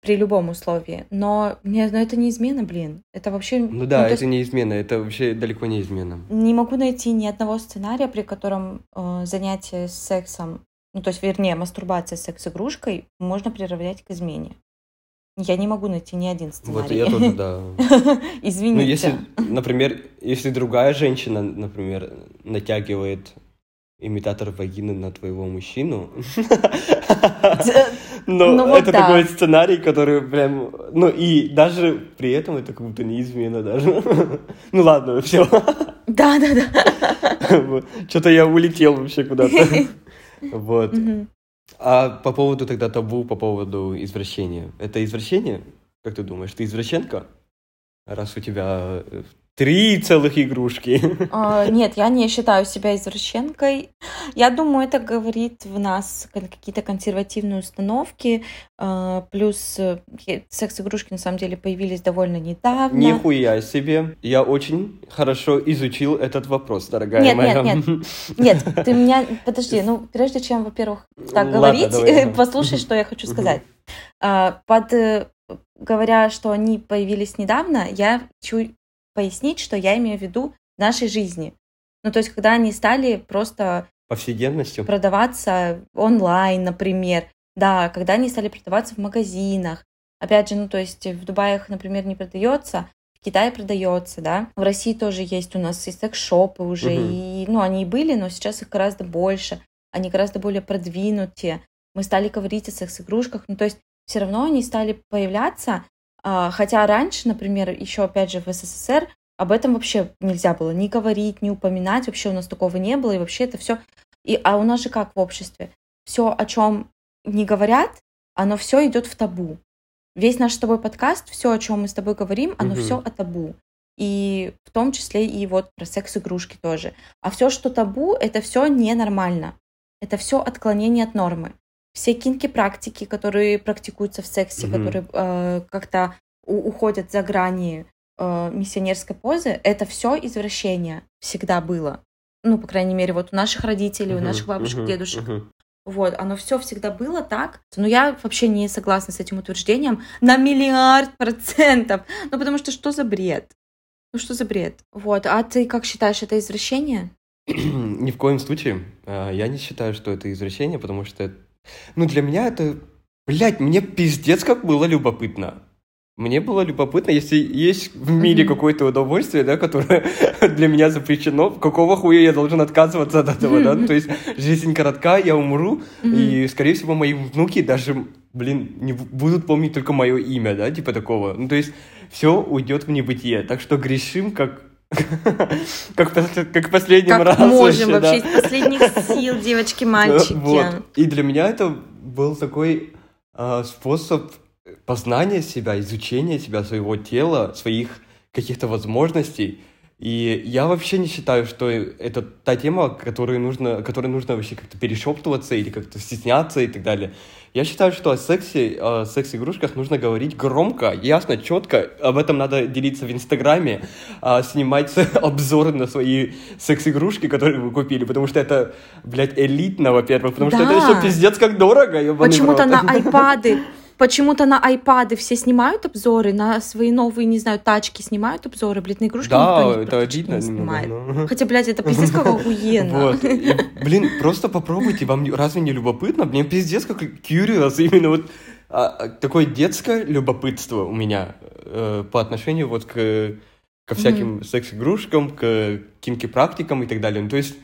при любом условии. Но не, но это не измена, блин. Это вообще... Ну да, то это есть не измена, это вообще далеко не измена. Не могу найти ни одного сценария, при котором э, занятие сексом, ну то есть, вернее, мастурбация с секс-игрушкой можно приравнять к измене. Я не могу найти ни один Вот сценарий. я тоже, да. [LAUGHS] Извините. Ну, если, например, если другая женщина, например, натягивает имитатор вагины на твоего мужчину, но ну вот это такой сценарий, который прям... Ну, и даже при этом это как будто не измена даже. Ну, ладно, все. Да, да, да. Что-то я улетел вообще куда-то. Вот. А по поводу тогда табу, по поводу извращения. Это извращение? Как ты думаешь, ты извращенка? Раз у тебя э, три целых игрушки. А, Нет, я не считаю себя извращенкой. Я думаю, это говорит в нас какие-то консервативные установки. а, Плюс э, секс-игрушки на самом деле появились довольно недавно. Нихуя себе. Я очень хорошо изучил этот вопрос, дорогая Нет, моя. нет, Нет, ты меня... Подожди, ну, прежде чем, во-первых, так Ладно, говорить, давай. послушай, что я хочу сказать. А, Под... э, Говоря, что они появились недавно, я хочу пояснить, что я имею в виду в нашей жизни. Ну, то есть, когда они стали просто Повседневностью. продаваться онлайн, например. Да, когда они стали продаваться в магазинах. Опять же, ну, то есть в Дубае их, например, не продается, в Китае продается, да. В России тоже есть у нас и секс-шопы уже, Мгм. и, ну, они и были, но сейчас их гораздо больше, они гораздо более продвинутые. Мы стали говорить о секс-игрушках, ну, то есть все равно они стали появляться, хотя раньше, например, еще, опять же, в СССР об этом вообще нельзя было ни говорить, ни упоминать, вообще у нас такого не было, и вообще это все... И, а у нас же как в обществе? Все, о чем не говорят, оно все идет в табу. Весь наш с тобой подкаст, все, о чем мы с тобой говорим, оно Мгм. все о табу. И в том числе и вот про секс-игрушки тоже. А все, что табу, это все ненормально. Это все отклонение от нормы. Все кинки-практики, которые практикуются в сексе, Мгм. которые э, как-то у- уходят за грани э, миссионерской позы, это все извращение всегда было. Ну, по крайней мере, вот у наших родителей, у Мгм, наших бабушек, мгм, дедушек. мгм. Вот, оно все всегда было так. Но я вообще не согласна с этим утверждением на миллиард процентов. Ну, потому что что за бред? Ну, что за бред? Вот, а ты как считаешь, это извращение? [CLEARS THROAT] Ни в коем случае. А, Я не считаю, что это извращение, потому что... Ну, для меня это... Блять, мне пиздец как было любопытно. Мне было любопытно, если есть в мире какое-то удовольствие, да, которое [LAUGHS] для меня запрещено, какого хуя я должен отказываться от этого, да? То есть жизнь коротка, я умру, и, скорее всего, мои внуки даже, блин, не бу- будут помнить только мое имя, да, типа такого. Ну, то есть все уйдет в небытие. Так что грешим как как, как последним Как разом. можем вообще, да. из последних сил, девочки, мальчики. Вот. И для меня это был такой а, способ познания себя, изучения себя, своего тела, своих каких-то возможностей. И я вообще не считаю, что это та тема, которой нужно, которой нужно вообще как-то перешептываться или как-то стесняться и так далее. Я считаю, что о сексе, о секс-игрушках нужно говорить громко, ясно, четко. Об этом надо делиться в Инстаграме, а, снимать [LAUGHS] обзоры на свои секс-игрушки, которые вы купили, потому что это, блядь, элитно, во-первых, потому что это Да. еще пиздец как дорого, Почему-то на [LAUGHS] айпады, почему-то на айпады все снимают обзоры, на свои новые, не знаю, тачки снимают обзоры, блядь, на игрушки никто Да, не- это обидно не немного, снимает. но- Хотя, блядь, это пиздец как охуенно. [LAUGHS] Вот. И, блин, просто попробуйте, вам разве не любопытно? Мне пиздец как curious, именно вот а, а, такое детское любопытство у меня э, по отношению вот к, ко всяким секс-игрушкам, к кинки-практикам и так далее. Ну, то есть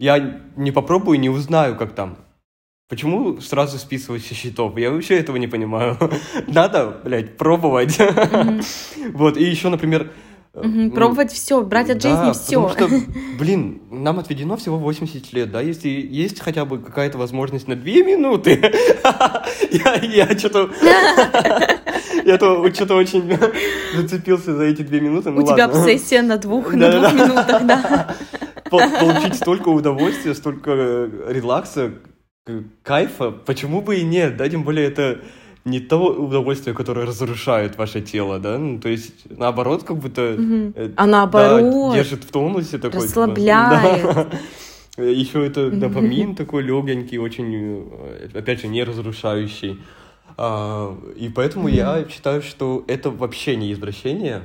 я не попробую, не узнаю, как там. Почему сразу списывать со счетов? Я вообще этого не понимаю. [LAUGHS] Надо, блядь, пробовать. Мгм. [LAUGHS] Вот, и еще, например... ну, Пробовать все, брать от да, жизни все. что, [LAUGHS] блин, нам отведено всего 80 лет, да, если есть хотя бы какая-то возможность на 2 минуты, я, я что-то... Я то- что-то очень зацепился за эти две минуты. ну У тебя ладно. обсессия на двух, на двух минутах, да. Пол- Получить столько удовольствия, столько э, релакса, кайфа, почему бы и нет, да, тем более это не то удовольствие, которое разрушает ваше тело, да, ну, то есть наоборот, как будто э, А да, наоборот, держит в тонусе такой. типа, расслабляет. [LAUGHS] да. Еще это допамин такой легенький, очень, э, опять же, не разрушающий. А, И поэтому я считаю, что это вообще не извращение.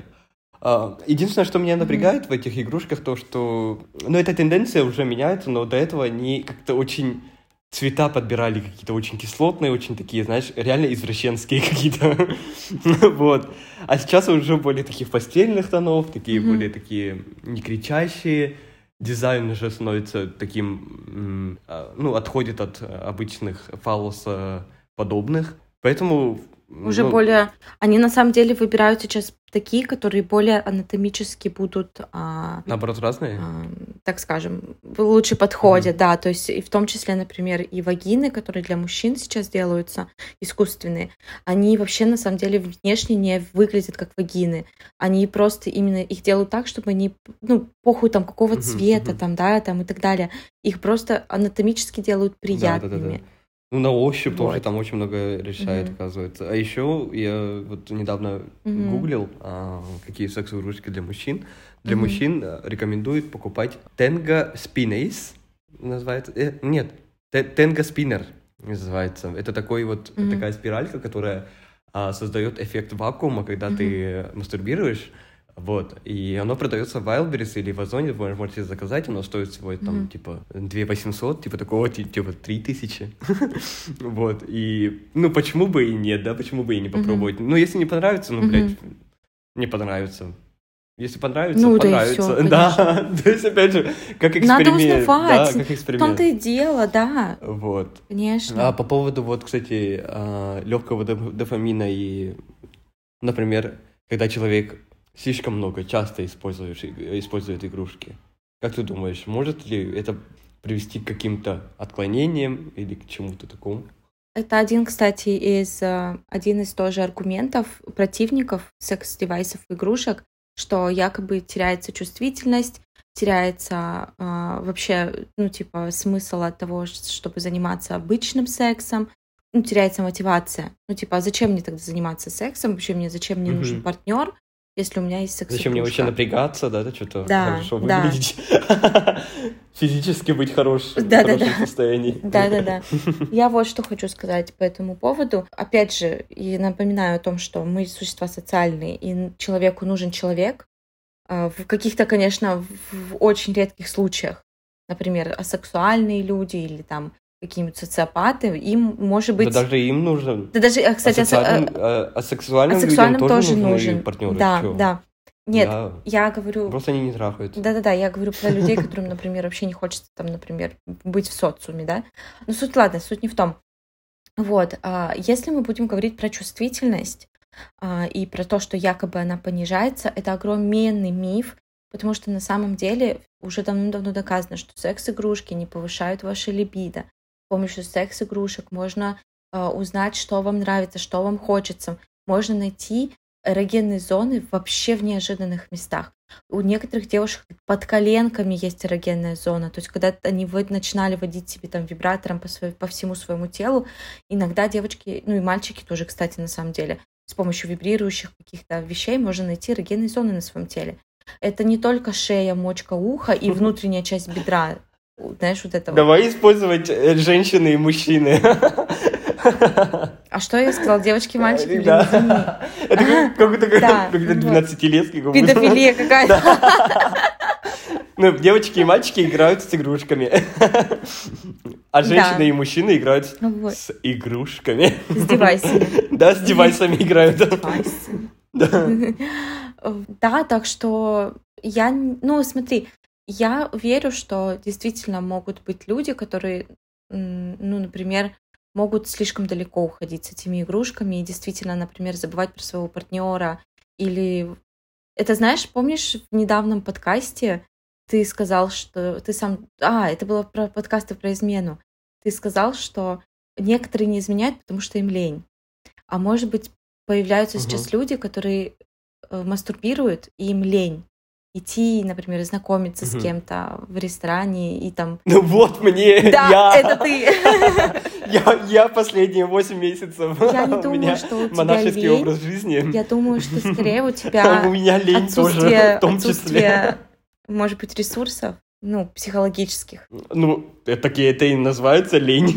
А, Единственное, что меня напрягает в этих игрушках, то, что... Ну, эта тенденция уже меняется, но до этого они как-то очень цвета подбирали какие-то очень кислотные, очень такие, знаешь, реально извращенские [LAUGHS] какие-то. Вот. А сейчас уже более таких постельных тонов, такие более такие не кричащие. Дизайн уже становится таким, а, ну, отходит от обычных фалоса подобных. Поэтому... Уже ну, более... Они на самом деле выбирают сейчас такие, которые более анатомически будут, а, Наоборот, разные? а, так скажем, лучше подходят, да. То есть и в том числе, например, и вагины, которые для мужчин сейчас делаются, искусственные, они вообще на самом деле внешне не выглядят как вагины. Они просто именно их делают так, чтобы они, ну, похуй там какого Мгм, цвета мгм. там, да, там и так далее. Их просто анатомически делают Да, да, да, да. Ну, на ощупь тоже Вот. там очень много решает, Мгм. оказывается. А еще я вот недавно Мгм. гуглил, а, какие секс-игрушки для мужчин. Для Мгм. мужчин а, рекомендуют покупать Tenga Spinace, называется. э, нет, Tenga Spinner называется. Это такой вот, Мгм. такая спиралька, которая а, создает эффект вакуума, когда Мгм. ты мастурбируешь. Вот, и оно продается в Wildberries или в Озоне, вы можете заказать, оно стоит всего там, Мгм. типа, 2 800, типа такого, ти- типа 3000. [LAUGHS] Вот, и, ну, почему бы и нет, да, почему бы и не попробовать. Ну, если не понравится, ну, блядь, не понравится. Если понравится, Ну, да и понравится. всё, [LAUGHS] да, то есть, опять же, как эксперимент. Надо узнавать. Да, как В эксперимент. том-то и дело, да, Вот. конечно. А по поводу, вот, кстати, легкого дофамина и, например, когда человек слишком много, часто используешь, использует игрушки, как ты думаешь, может ли это привести к каким-то отклонениям или к чему-то такому? Это один, кстати, из э, один из тоже аргументов противников секс-девайсов игрушек, что якобы теряется чувствительность, теряется э, вообще, ну, типа, смысл от того, чтобы заниматься обычным сексом, ну, теряется мотивация. Ну, типа, а зачем мне тогда заниматься сексом? Вообще мне зачем мне нужен Мгм. партнер, если у меня есть секс Зачем мне вообще напрягаться, да, да, что-то Да, хорошо да. выглядеть, [LAUGHS] физически быть хорош, в Да-да-да. хорошем состоянии. [LAUGHS] Да-да-да. Я вот что хочу сказать по этому поводу. Опять же, и напоминаю о том, что мы существа социальные, и человеку нужен человек. А, В каких-то, конечно, в в очень редких случаях, например, асексуальные люди или там какие-нибудь социопаты, им может быть... Да даже им нужен. Да даже, а, кстати, ас- Асексуальным, а- а- асексуальным людям асексуальным тоже тоже нужен. партнеры. Да, Чё? да. Нет, Да. я говорю... Просто они не трахаются. Да-да-да, я говорю про людей, которым, например, вообще не хочется там, например, быть в социуме, да. Но суть, ладно, суть не в том. Вот, а, если мы будем говорить про чувствительность а, и про то, что якобы она понижается, это огроменный миф, потому что на самом деле уже давно-давно доказано, что секс-игрушки не повышают ваше либидо. С помощью секс-игрушек можно а, узнать, что вам нравится, что вам хочется. Можно найти эрогенные зоны вообще в неожиданных местах. У некоторых девушек под коленками есть эрогенная зона. То есть, когда они вы- начинали водить себе там вибратором по, своей- по всему своему телу, иногда девочки, ну и мальчики тоже, кстати, на самом деле, с помощью вибрирующих каких-то вещей можно найти эрогенные зоны на своем теле. Это не только шея, мочка уха и внутренняя часть бедра. Знаешь, вот это вот. Давай использовать э, женщины и мужчины. А что я сказала? Девочки и мальчики? Да. Это как- Да, какой-то вот. 12-летский. как будто. Педофилия какая-то. Ну, девочки и мальчики играют с игрушками. А женщины и мужчины играют Вот. с игрушками. С девайсами. Да, с девайсами играют. Девайсы. Да, так что я, ну смотри, я верю, что действительно могут быть люди, которые, ну, например, могут слишком далеко уходить с этими игрушками и действительно, например, забывать про своего партнера или это знаешь, помнишь в недавнем подкасте ты сказал, что ты сам, а, это было про подкасты про измену, ты сказал, что некоторые не изменяют, потому что им лень, а может быть появляются Мгм. сейчас люди, которые э, мастурбируют, и им лень идти, например, знакомиться с Мгм. кем-то в ресторане и там... Ну вот мне, Да, я. это ты. [LAUGHS] Я, я последние 8 месяцев. Я не [LAUGHS] у думаю, меня что у тебя монашеский лень. образ жизни. Я думаю, что скорее у [LAUGHS] тебя У меня лень тоже, в том числе. может быть, ресурсов, ну, психологических. Ну, такие это и называется лень.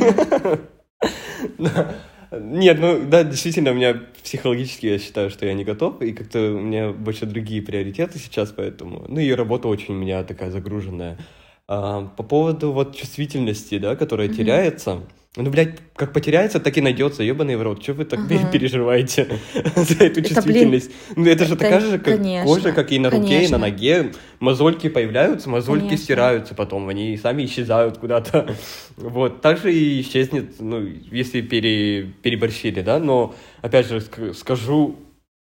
Нет, ну да, действительно, у меня психологически я считаю, что я не готов, и как-то у меня больше другие приоритеты сейчас, поэтому... Ну и работа очень у меня такая загруженная. А, по поводу вот чувствительности, да, которая Мгм. теряется, ну, блядь, как потеряется, так и найдется, ебаный в рот. Что вы так Ага. переживаете [LAUGHS] за эту чувствительность? Ну, это же такая же, как кожа, как и на руке, и на ноге. Мозольки появляются, мозольки стираются потом, они сами исчезают куда-то. [LAUGHS] Вот, также и исчезнет, ну, если пере, переборщили, да, но, опять же, ск- скажу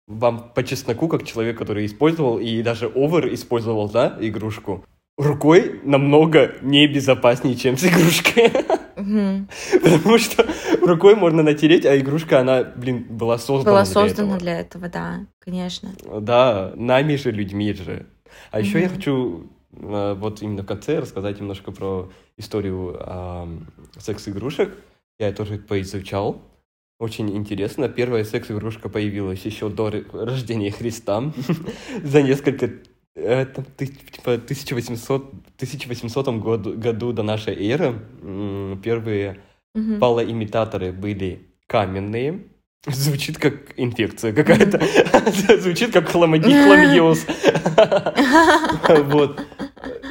вам по чесноку, как человек, который использовал, и даже овер использовал, да, игрушку, рукой намного небезопаснее, чем с игрушкой. [LAUGHS] Потому что рукой можно натереть, а игрушка, она, блин, была создана Была для создана этого. для этого, да, конечно. Да, нами же, людьми же. А еще я хочу э, вот именно в конце рассказать немножко про историю секс-игрушек. Я тоже поизучал. Очень интересно. Первая секс-игрушка появилась еще до рождения Христа. [LAUGHS] За несколько... э, ты- типа 1800, 1800 году, году до нашей эры первые Мгм. Палоимитаторы были каменные. [LAUGHS] Звучит как инфекция какая-то. [LAUGHS] Звучит как хламидиоз. [LAUGHS] Вот.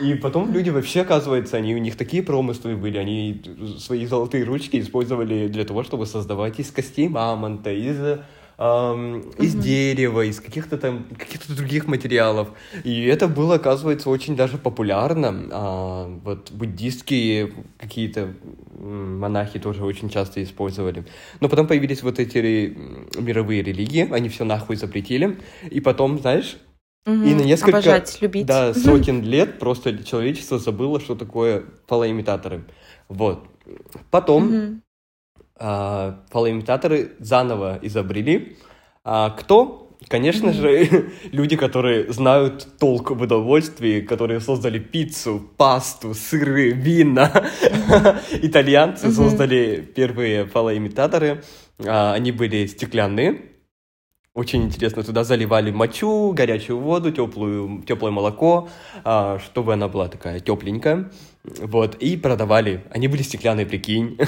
И потом люди вообще, оказывается, они у них такие промыслы были, они свои золотые ручки использовали для того, чтобы создавать из костей мамонта, из, ам, из Мгм. дерева, из каких-то там каких-то других материалов. И это было, оказывается, очень даже популярно. А, вот буддистские какие-то монахи тоже очень часто использовали. Но потом появились вот эти мировые религии, они все нахуй запретили. И потом, знаешь, Мгм. и на несколько Обожать, любить. да, сотен лет просто человечество забыло, что такое фалоимитаторы. Вот. Потом Мгм. А, фалоимитаторы заново изобрели. А кто? Конечно же, [LAUGHS] люди, которые знают толк в удовольствии, которые создали пиццу, пасту, сыры, вина. [LAUGHS] Итальянцы создали первые фалоимитаторы. А, Они были стеклянные. Очень интересно, туда заливали мочу, горячую воду, теплую, теплое молоко, а, чтобы она была такая тепленькая. Вот, и продавали. Они были стеклянные, прикинь.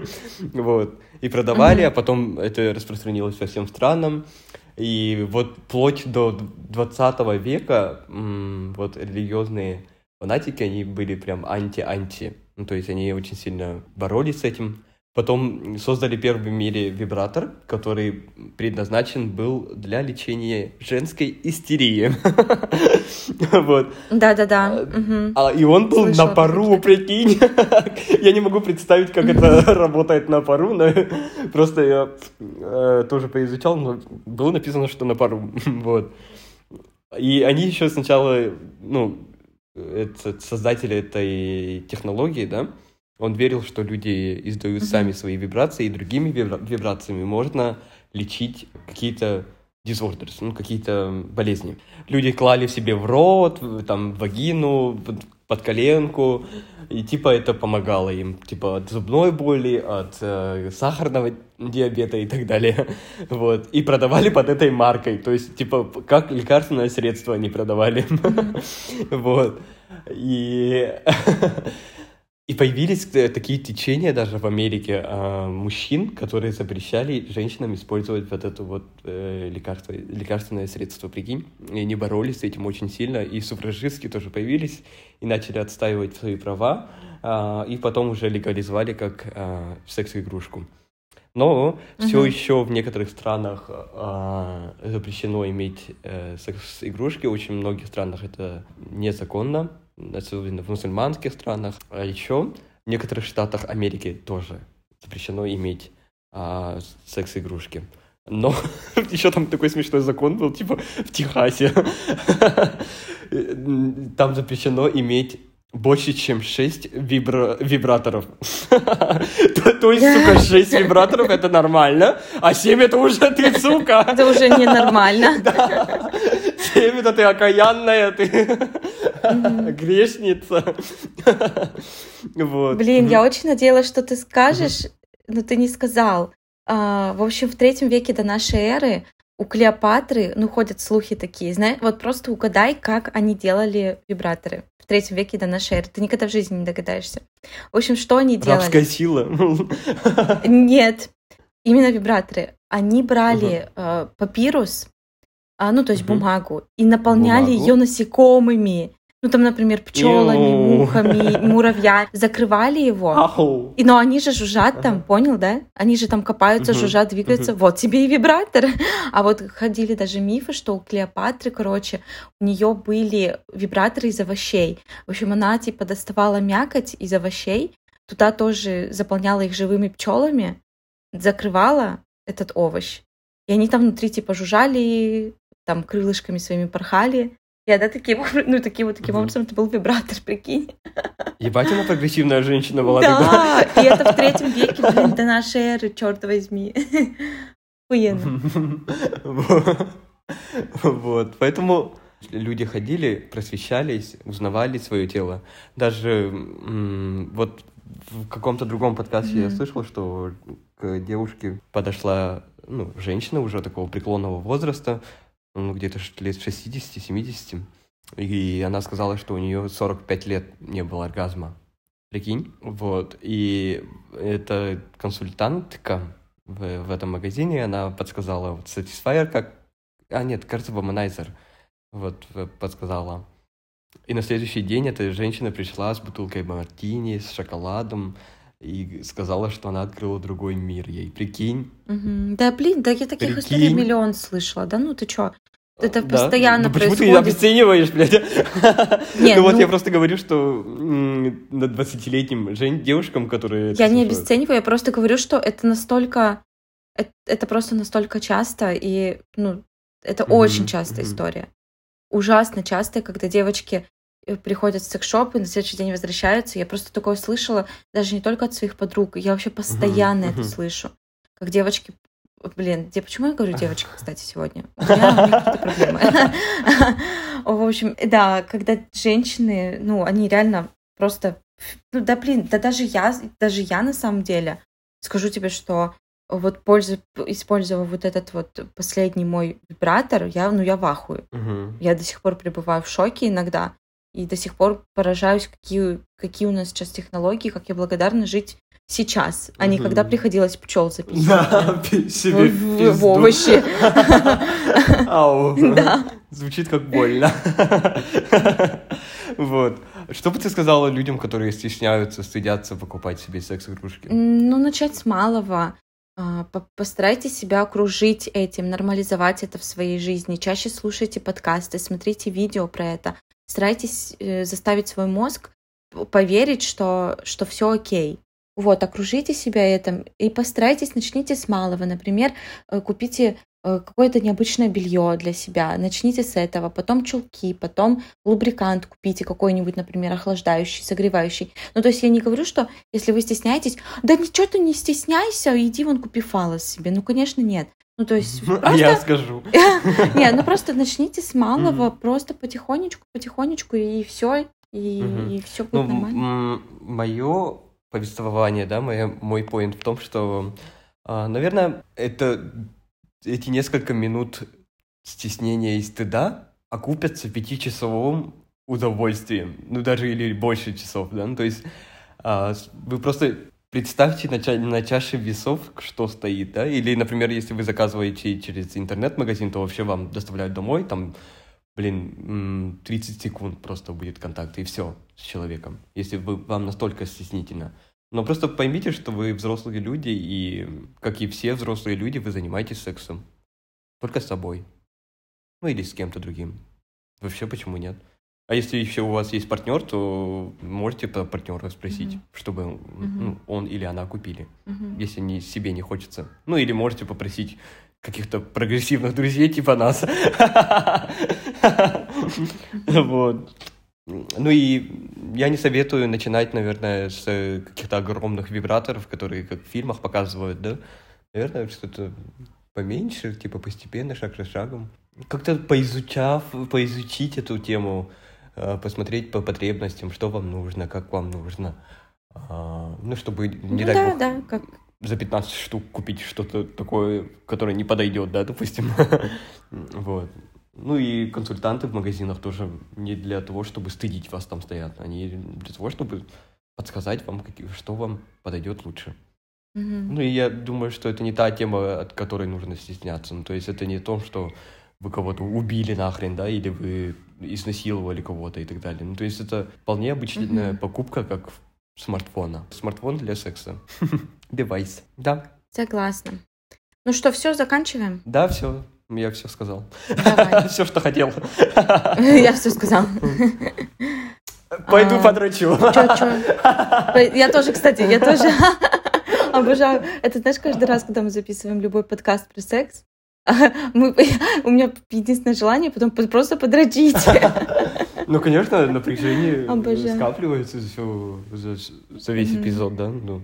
[LAUGHS] Вот. И продавали, а потом это распространилось по всем странам. И вот вплоть до 20 века вот религиозные фанатики, они были прям анти-анти. Ну, то есть они очень сильно боролись с этим. Потом создали первый в мире вибратор, который предназначен был для лечения женской истерии. [LAUGHS] Вот. Да-да-да. Мгм. А, и он был на пару, прикинь. [LAUGHS] Я не могу представить, как это [LAUGHS] работает на пару, но просто я э, тоже поизучал, но было написано, что на пару. Вот. И они еще сначала, ну, этот создатель этой технологии, да, он верил, что люди издают Мгм. сами свои вибрации, и другими вибра- вибрациями можно лечить какие-то disorders, ну, какие-то болезни. Люди клали себе в рот, в- там, в вагину, под- под коленку, и типа это помогало им, типа от зубной боли, от э, сахарного диабета и так далее. [LAUGHS] Вот. И продавали под этой маркой, то есть, типа, как лекарственное средство они продавали. [LAUGHS] Вот. И... [LAUGHS] И появились э, такие течения даже в Америке а, мужчин, которые запрещали женщинам использовать вот это вот э, лекарство, лекарственное средство, прикинь. И они боролись с этим очень сильно, и суфражистки тоже появились, и начали отстаивать свои права, а, и потом уже легализовали как а, секс-игрушку. Но все Мгм. еще в некоторых странах а, запрещено иметь э, секс-игрушки, в очень многих странах это незаконно, особенно в мусульманских странах. А еще в некоторых штатах Америки тоже запрещено иметь а, секс-игрушки. Но [LAUGHS] еще там такой смешной закон был, типа в Техасе. [LAUGHS] Там запрещено иметь больше, чем 6 вибраторов. [LAUGHS] то, есть, сука, 6 вибраторов это нормально, а 7 это уже ты, сука. [LAUGHS] Это уже ненормально. [LAUGHS] Да. 7 это ты окаянная, ты грешница. Блин, я очень надеялась, что ты скажешь ну ты не сказал. А, в общем, в третьем веке до нашей эры у Клеопатры, ну, ходят слухи такие, знаешь, вот просто угадай, как они делали вибраторы в третьем веке до нашей эры. Ты никогда в жизни не догадаешься. В общем, что они делали? Рабская сила. Нет, именно вибраторы. Они брали э, папирус, а, ну, то есть Мгм. бумагу, и наполняли Бумагу. ее насекомыми. Ну, там, например, пчелами, мухами, [LAUGHS] муравья. Закрывали его. Ау. И, но они же жужжат там, Ага. понял, да? Они же там копаются, Мгм, жужжат, двигаются. Вот тебе и вибратор. [LAUGHS] А вот ходили даже мифы, что у Клеопатры, короче, у нее были вибраторы из овощей. В общем, она типа доставала мякоть из овощей, туда тоже заполняла их живыми пчелами, закрывала этот овощ. И они там внутри типа жужжали, там крылышками своими порхали. И она таким, ну, таким вот таким Мгм. образом это был вибратор, прикинь. Ебать, она прогрессивная женщина была тогда. Да, и это в третьем веке, блин, до нашей эры, черт возьми. Охуенно. Вот, поэтому люди ходили, просвещались, узнавали свое тело. Даже вот в каком-то другом подкасте я слышал, что к девушке подошла ну, женщина уже такого преклонного возраста, ну, где-то лет 60-70, и она сказала, что у нее 45 лет не было оргазма. Прикинь? Вот. И эта консультантка в, в этом магазине, она подсказала вот Satisfyer как... А, нет, кажется, Womanizer. Вот, э, подсказала. И на следующий день эта женщина пришла с бутылкой мартини, с шоколадом, и сказала, что она открыла другой мир ей. Прикинь? Мгм. Да, блин, да я таких историй Прикинь. миллион слышала. Да ну ты чё? Это Да? постоянно Ну, почему ты происходит. обесцениваешь, блядь? Не, [LAUGHS] ну вот ну- я просто говорю, что на 20-летним жен- девушкам, которые... Я не обесцениваю, я просто говорю, что это настолько... Это, это просто настолько часто, и, ну, это очень частая история. Ужасно частая, когда девочки приходят в секс-шоп и на следующий день возвращаются. Я просто такое слышала даже не только от своих подруг, я вообще постоянно это мгм. слышу. Как девочки... Блин, где, почему я говорю девочки, кстати, сегодня? У меня, у меня какие-то проблемы. [LAUGHS] В общем, да, когда женщины, ну, они реально просто... Ну, да, блин, да даже я, даже я на самом деле скажу тебе, что вот пользу, используя вот этот вот последний мой вибратор, я, ну, я в ахуе. Мгм. Я до сих пор пребываю в шоке иногда. И до сих пор поражаюсь, какие, какие у нас сейчас технологии, как я благодарна жить сейчас, а не когда приходилось пчел записывать. Да, [LAUGHS] себе В- овощи. [LAUGHS] Ау. [LAUGHS] Да. Звучит как больно. Вот. Что бы ты сказала людям, которые стесняются, стыдятся покупать себе секс-игрушки? Ну, начать с малого. А, по- Постарайтесь себя окружить этим, нормализовать это в своей жизни. Чаще слушайте подкасты, смотрите видео про это. Старайтесь э, заставить свой мозг поверить, что, что все окей. Вот, окружите себя этим и постарайтесь, начните с малого. Например, э, купите э, какое-то необычное белье для себя. Начните с этого, потом чулки, потом лубрикант купите какой-нибудь, например, охлаждающий, согревающий. Ну, то есть я не говорю, что если вы стесняетесь, да ничего ты не стесняйся, иди вон купи фалос себе. Ну, конечно, нет. Ну, то есть А я просто... скажу. [LAUGHS] Нет, ну просто начните с малого, просто потихонечку, потихонечку, и все, и, все будет Ну, нормально. мое повествование, да, мой поинт в том, что, а, наверное, это эти несколько минут стеснения и стыда окупятся пятичасовым удовольствием, ну даже или больше часов, да, ну, то есть а, вы просто представьте на, ча- на чаше весов, что стоит, да, или, например, если вы заказываете через интернет-магазин, то вообще вам доставляют домой, там, блин, м, 30 секунд просто будет контакт, и все с человеком, если вы, вам настолько стеснительно. Но просто поймите, что вы взрослые люди, и, как и все взрослые люди, вы занимаетесь сексом. Только с собой. Ну или с кем-то другим. Вообще почему нет? А если еще у вас есть партнер, то можете по партнера спросить, Мгм. чтобы Мгм. ну, он или она купили, Мгм. если не, себе не хочется. Ну или можете попросить каких-то прогрессивных друзей типа нас. Вот. Ну и я не советую начинать, наверное, с каких-то огромных вибраторов, которые как в фильмах показывают, да? Наверное, что-то поменьше, типа постепенно, шаг за шагом. Как-то поизучав, поизучить эту тему, посмотреть по потребностям, что вам нужно, как вам нужно. А, Ну, чтобы, не Ну дай да, бог, да, как за 15 штук купить что-то такое, которое не подойдет, да, допустим. [LAUGHS] Вот. Ну и консультанты в магазинах тоже не для того, чтобы стыдить вас там стоят. Они для того, чтобы подсказать вам, что вам подойдет лучше. Мгм. Ну и я думаю, что это не та тема, от которой нужно стесняться. Ну, то есть это не то, что вы кого-то убили нахрен, да, или вы изнасиловали кого-то и так далее. Ну, то есть это вполне обычная Мгм. покупка, как смартфона. Смартфон для секса. [LAUGHS] Девайс. Да. Согласна. Ну что, все, заканчиваем? Да, все. Я все сказал. [LAUGHS] Все, что хотел. [LAUGHS] Я все сказала. Пойду А, чё? Я тоже, кстати, я тоже обожаю. Это знаешь, каждый раз, когда мы записываем любой подкаст про секс, [LAUGHS] мы, [LAUGHS] у меня единственное желание потом просто подрочить. [LAUGHS] Ну, конечно, напряжение Обожаю. скапливается все за, за весь эпизод, да? Ну,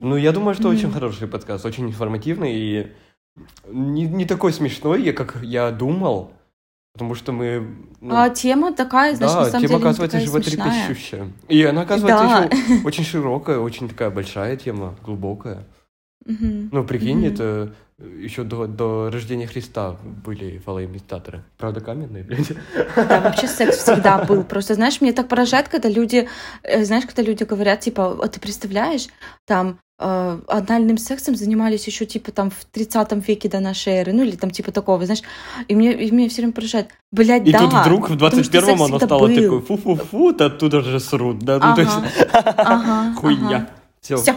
ну я думаю, что очень хороший подкаст, очень информативный и не, не такой смешной, как я думал, потому что мы... ну, А тема такая, на да, самом тема деле оказывается животрепещущая. И она оказывается Да. еще очень широкая, очень такая большая тема, глубокая. Ну, прикинь, это еще до, до рождения Христа были фалоимитаторы. Правда, каменные, блядь? Да, вообще секс всегда был. Просто, знаешь, мне так поражает, когда люди, э, знаешь, когда люди говорят, типа, «А ты представляешь, там, э, анальным сексом занимались еще, типа, там, в 30 веке до нашей эры, ну, или там, типа, такого, знаешь, и мне, и меня все время поражает, блядь, И да. тут вдруг в потому что 21-м секс оно стало был. такой фу-фу-фу, да оттуда же срут, да? Ну, то есть, Ага, ага, [LAUGHS] хуйня. Все. Все,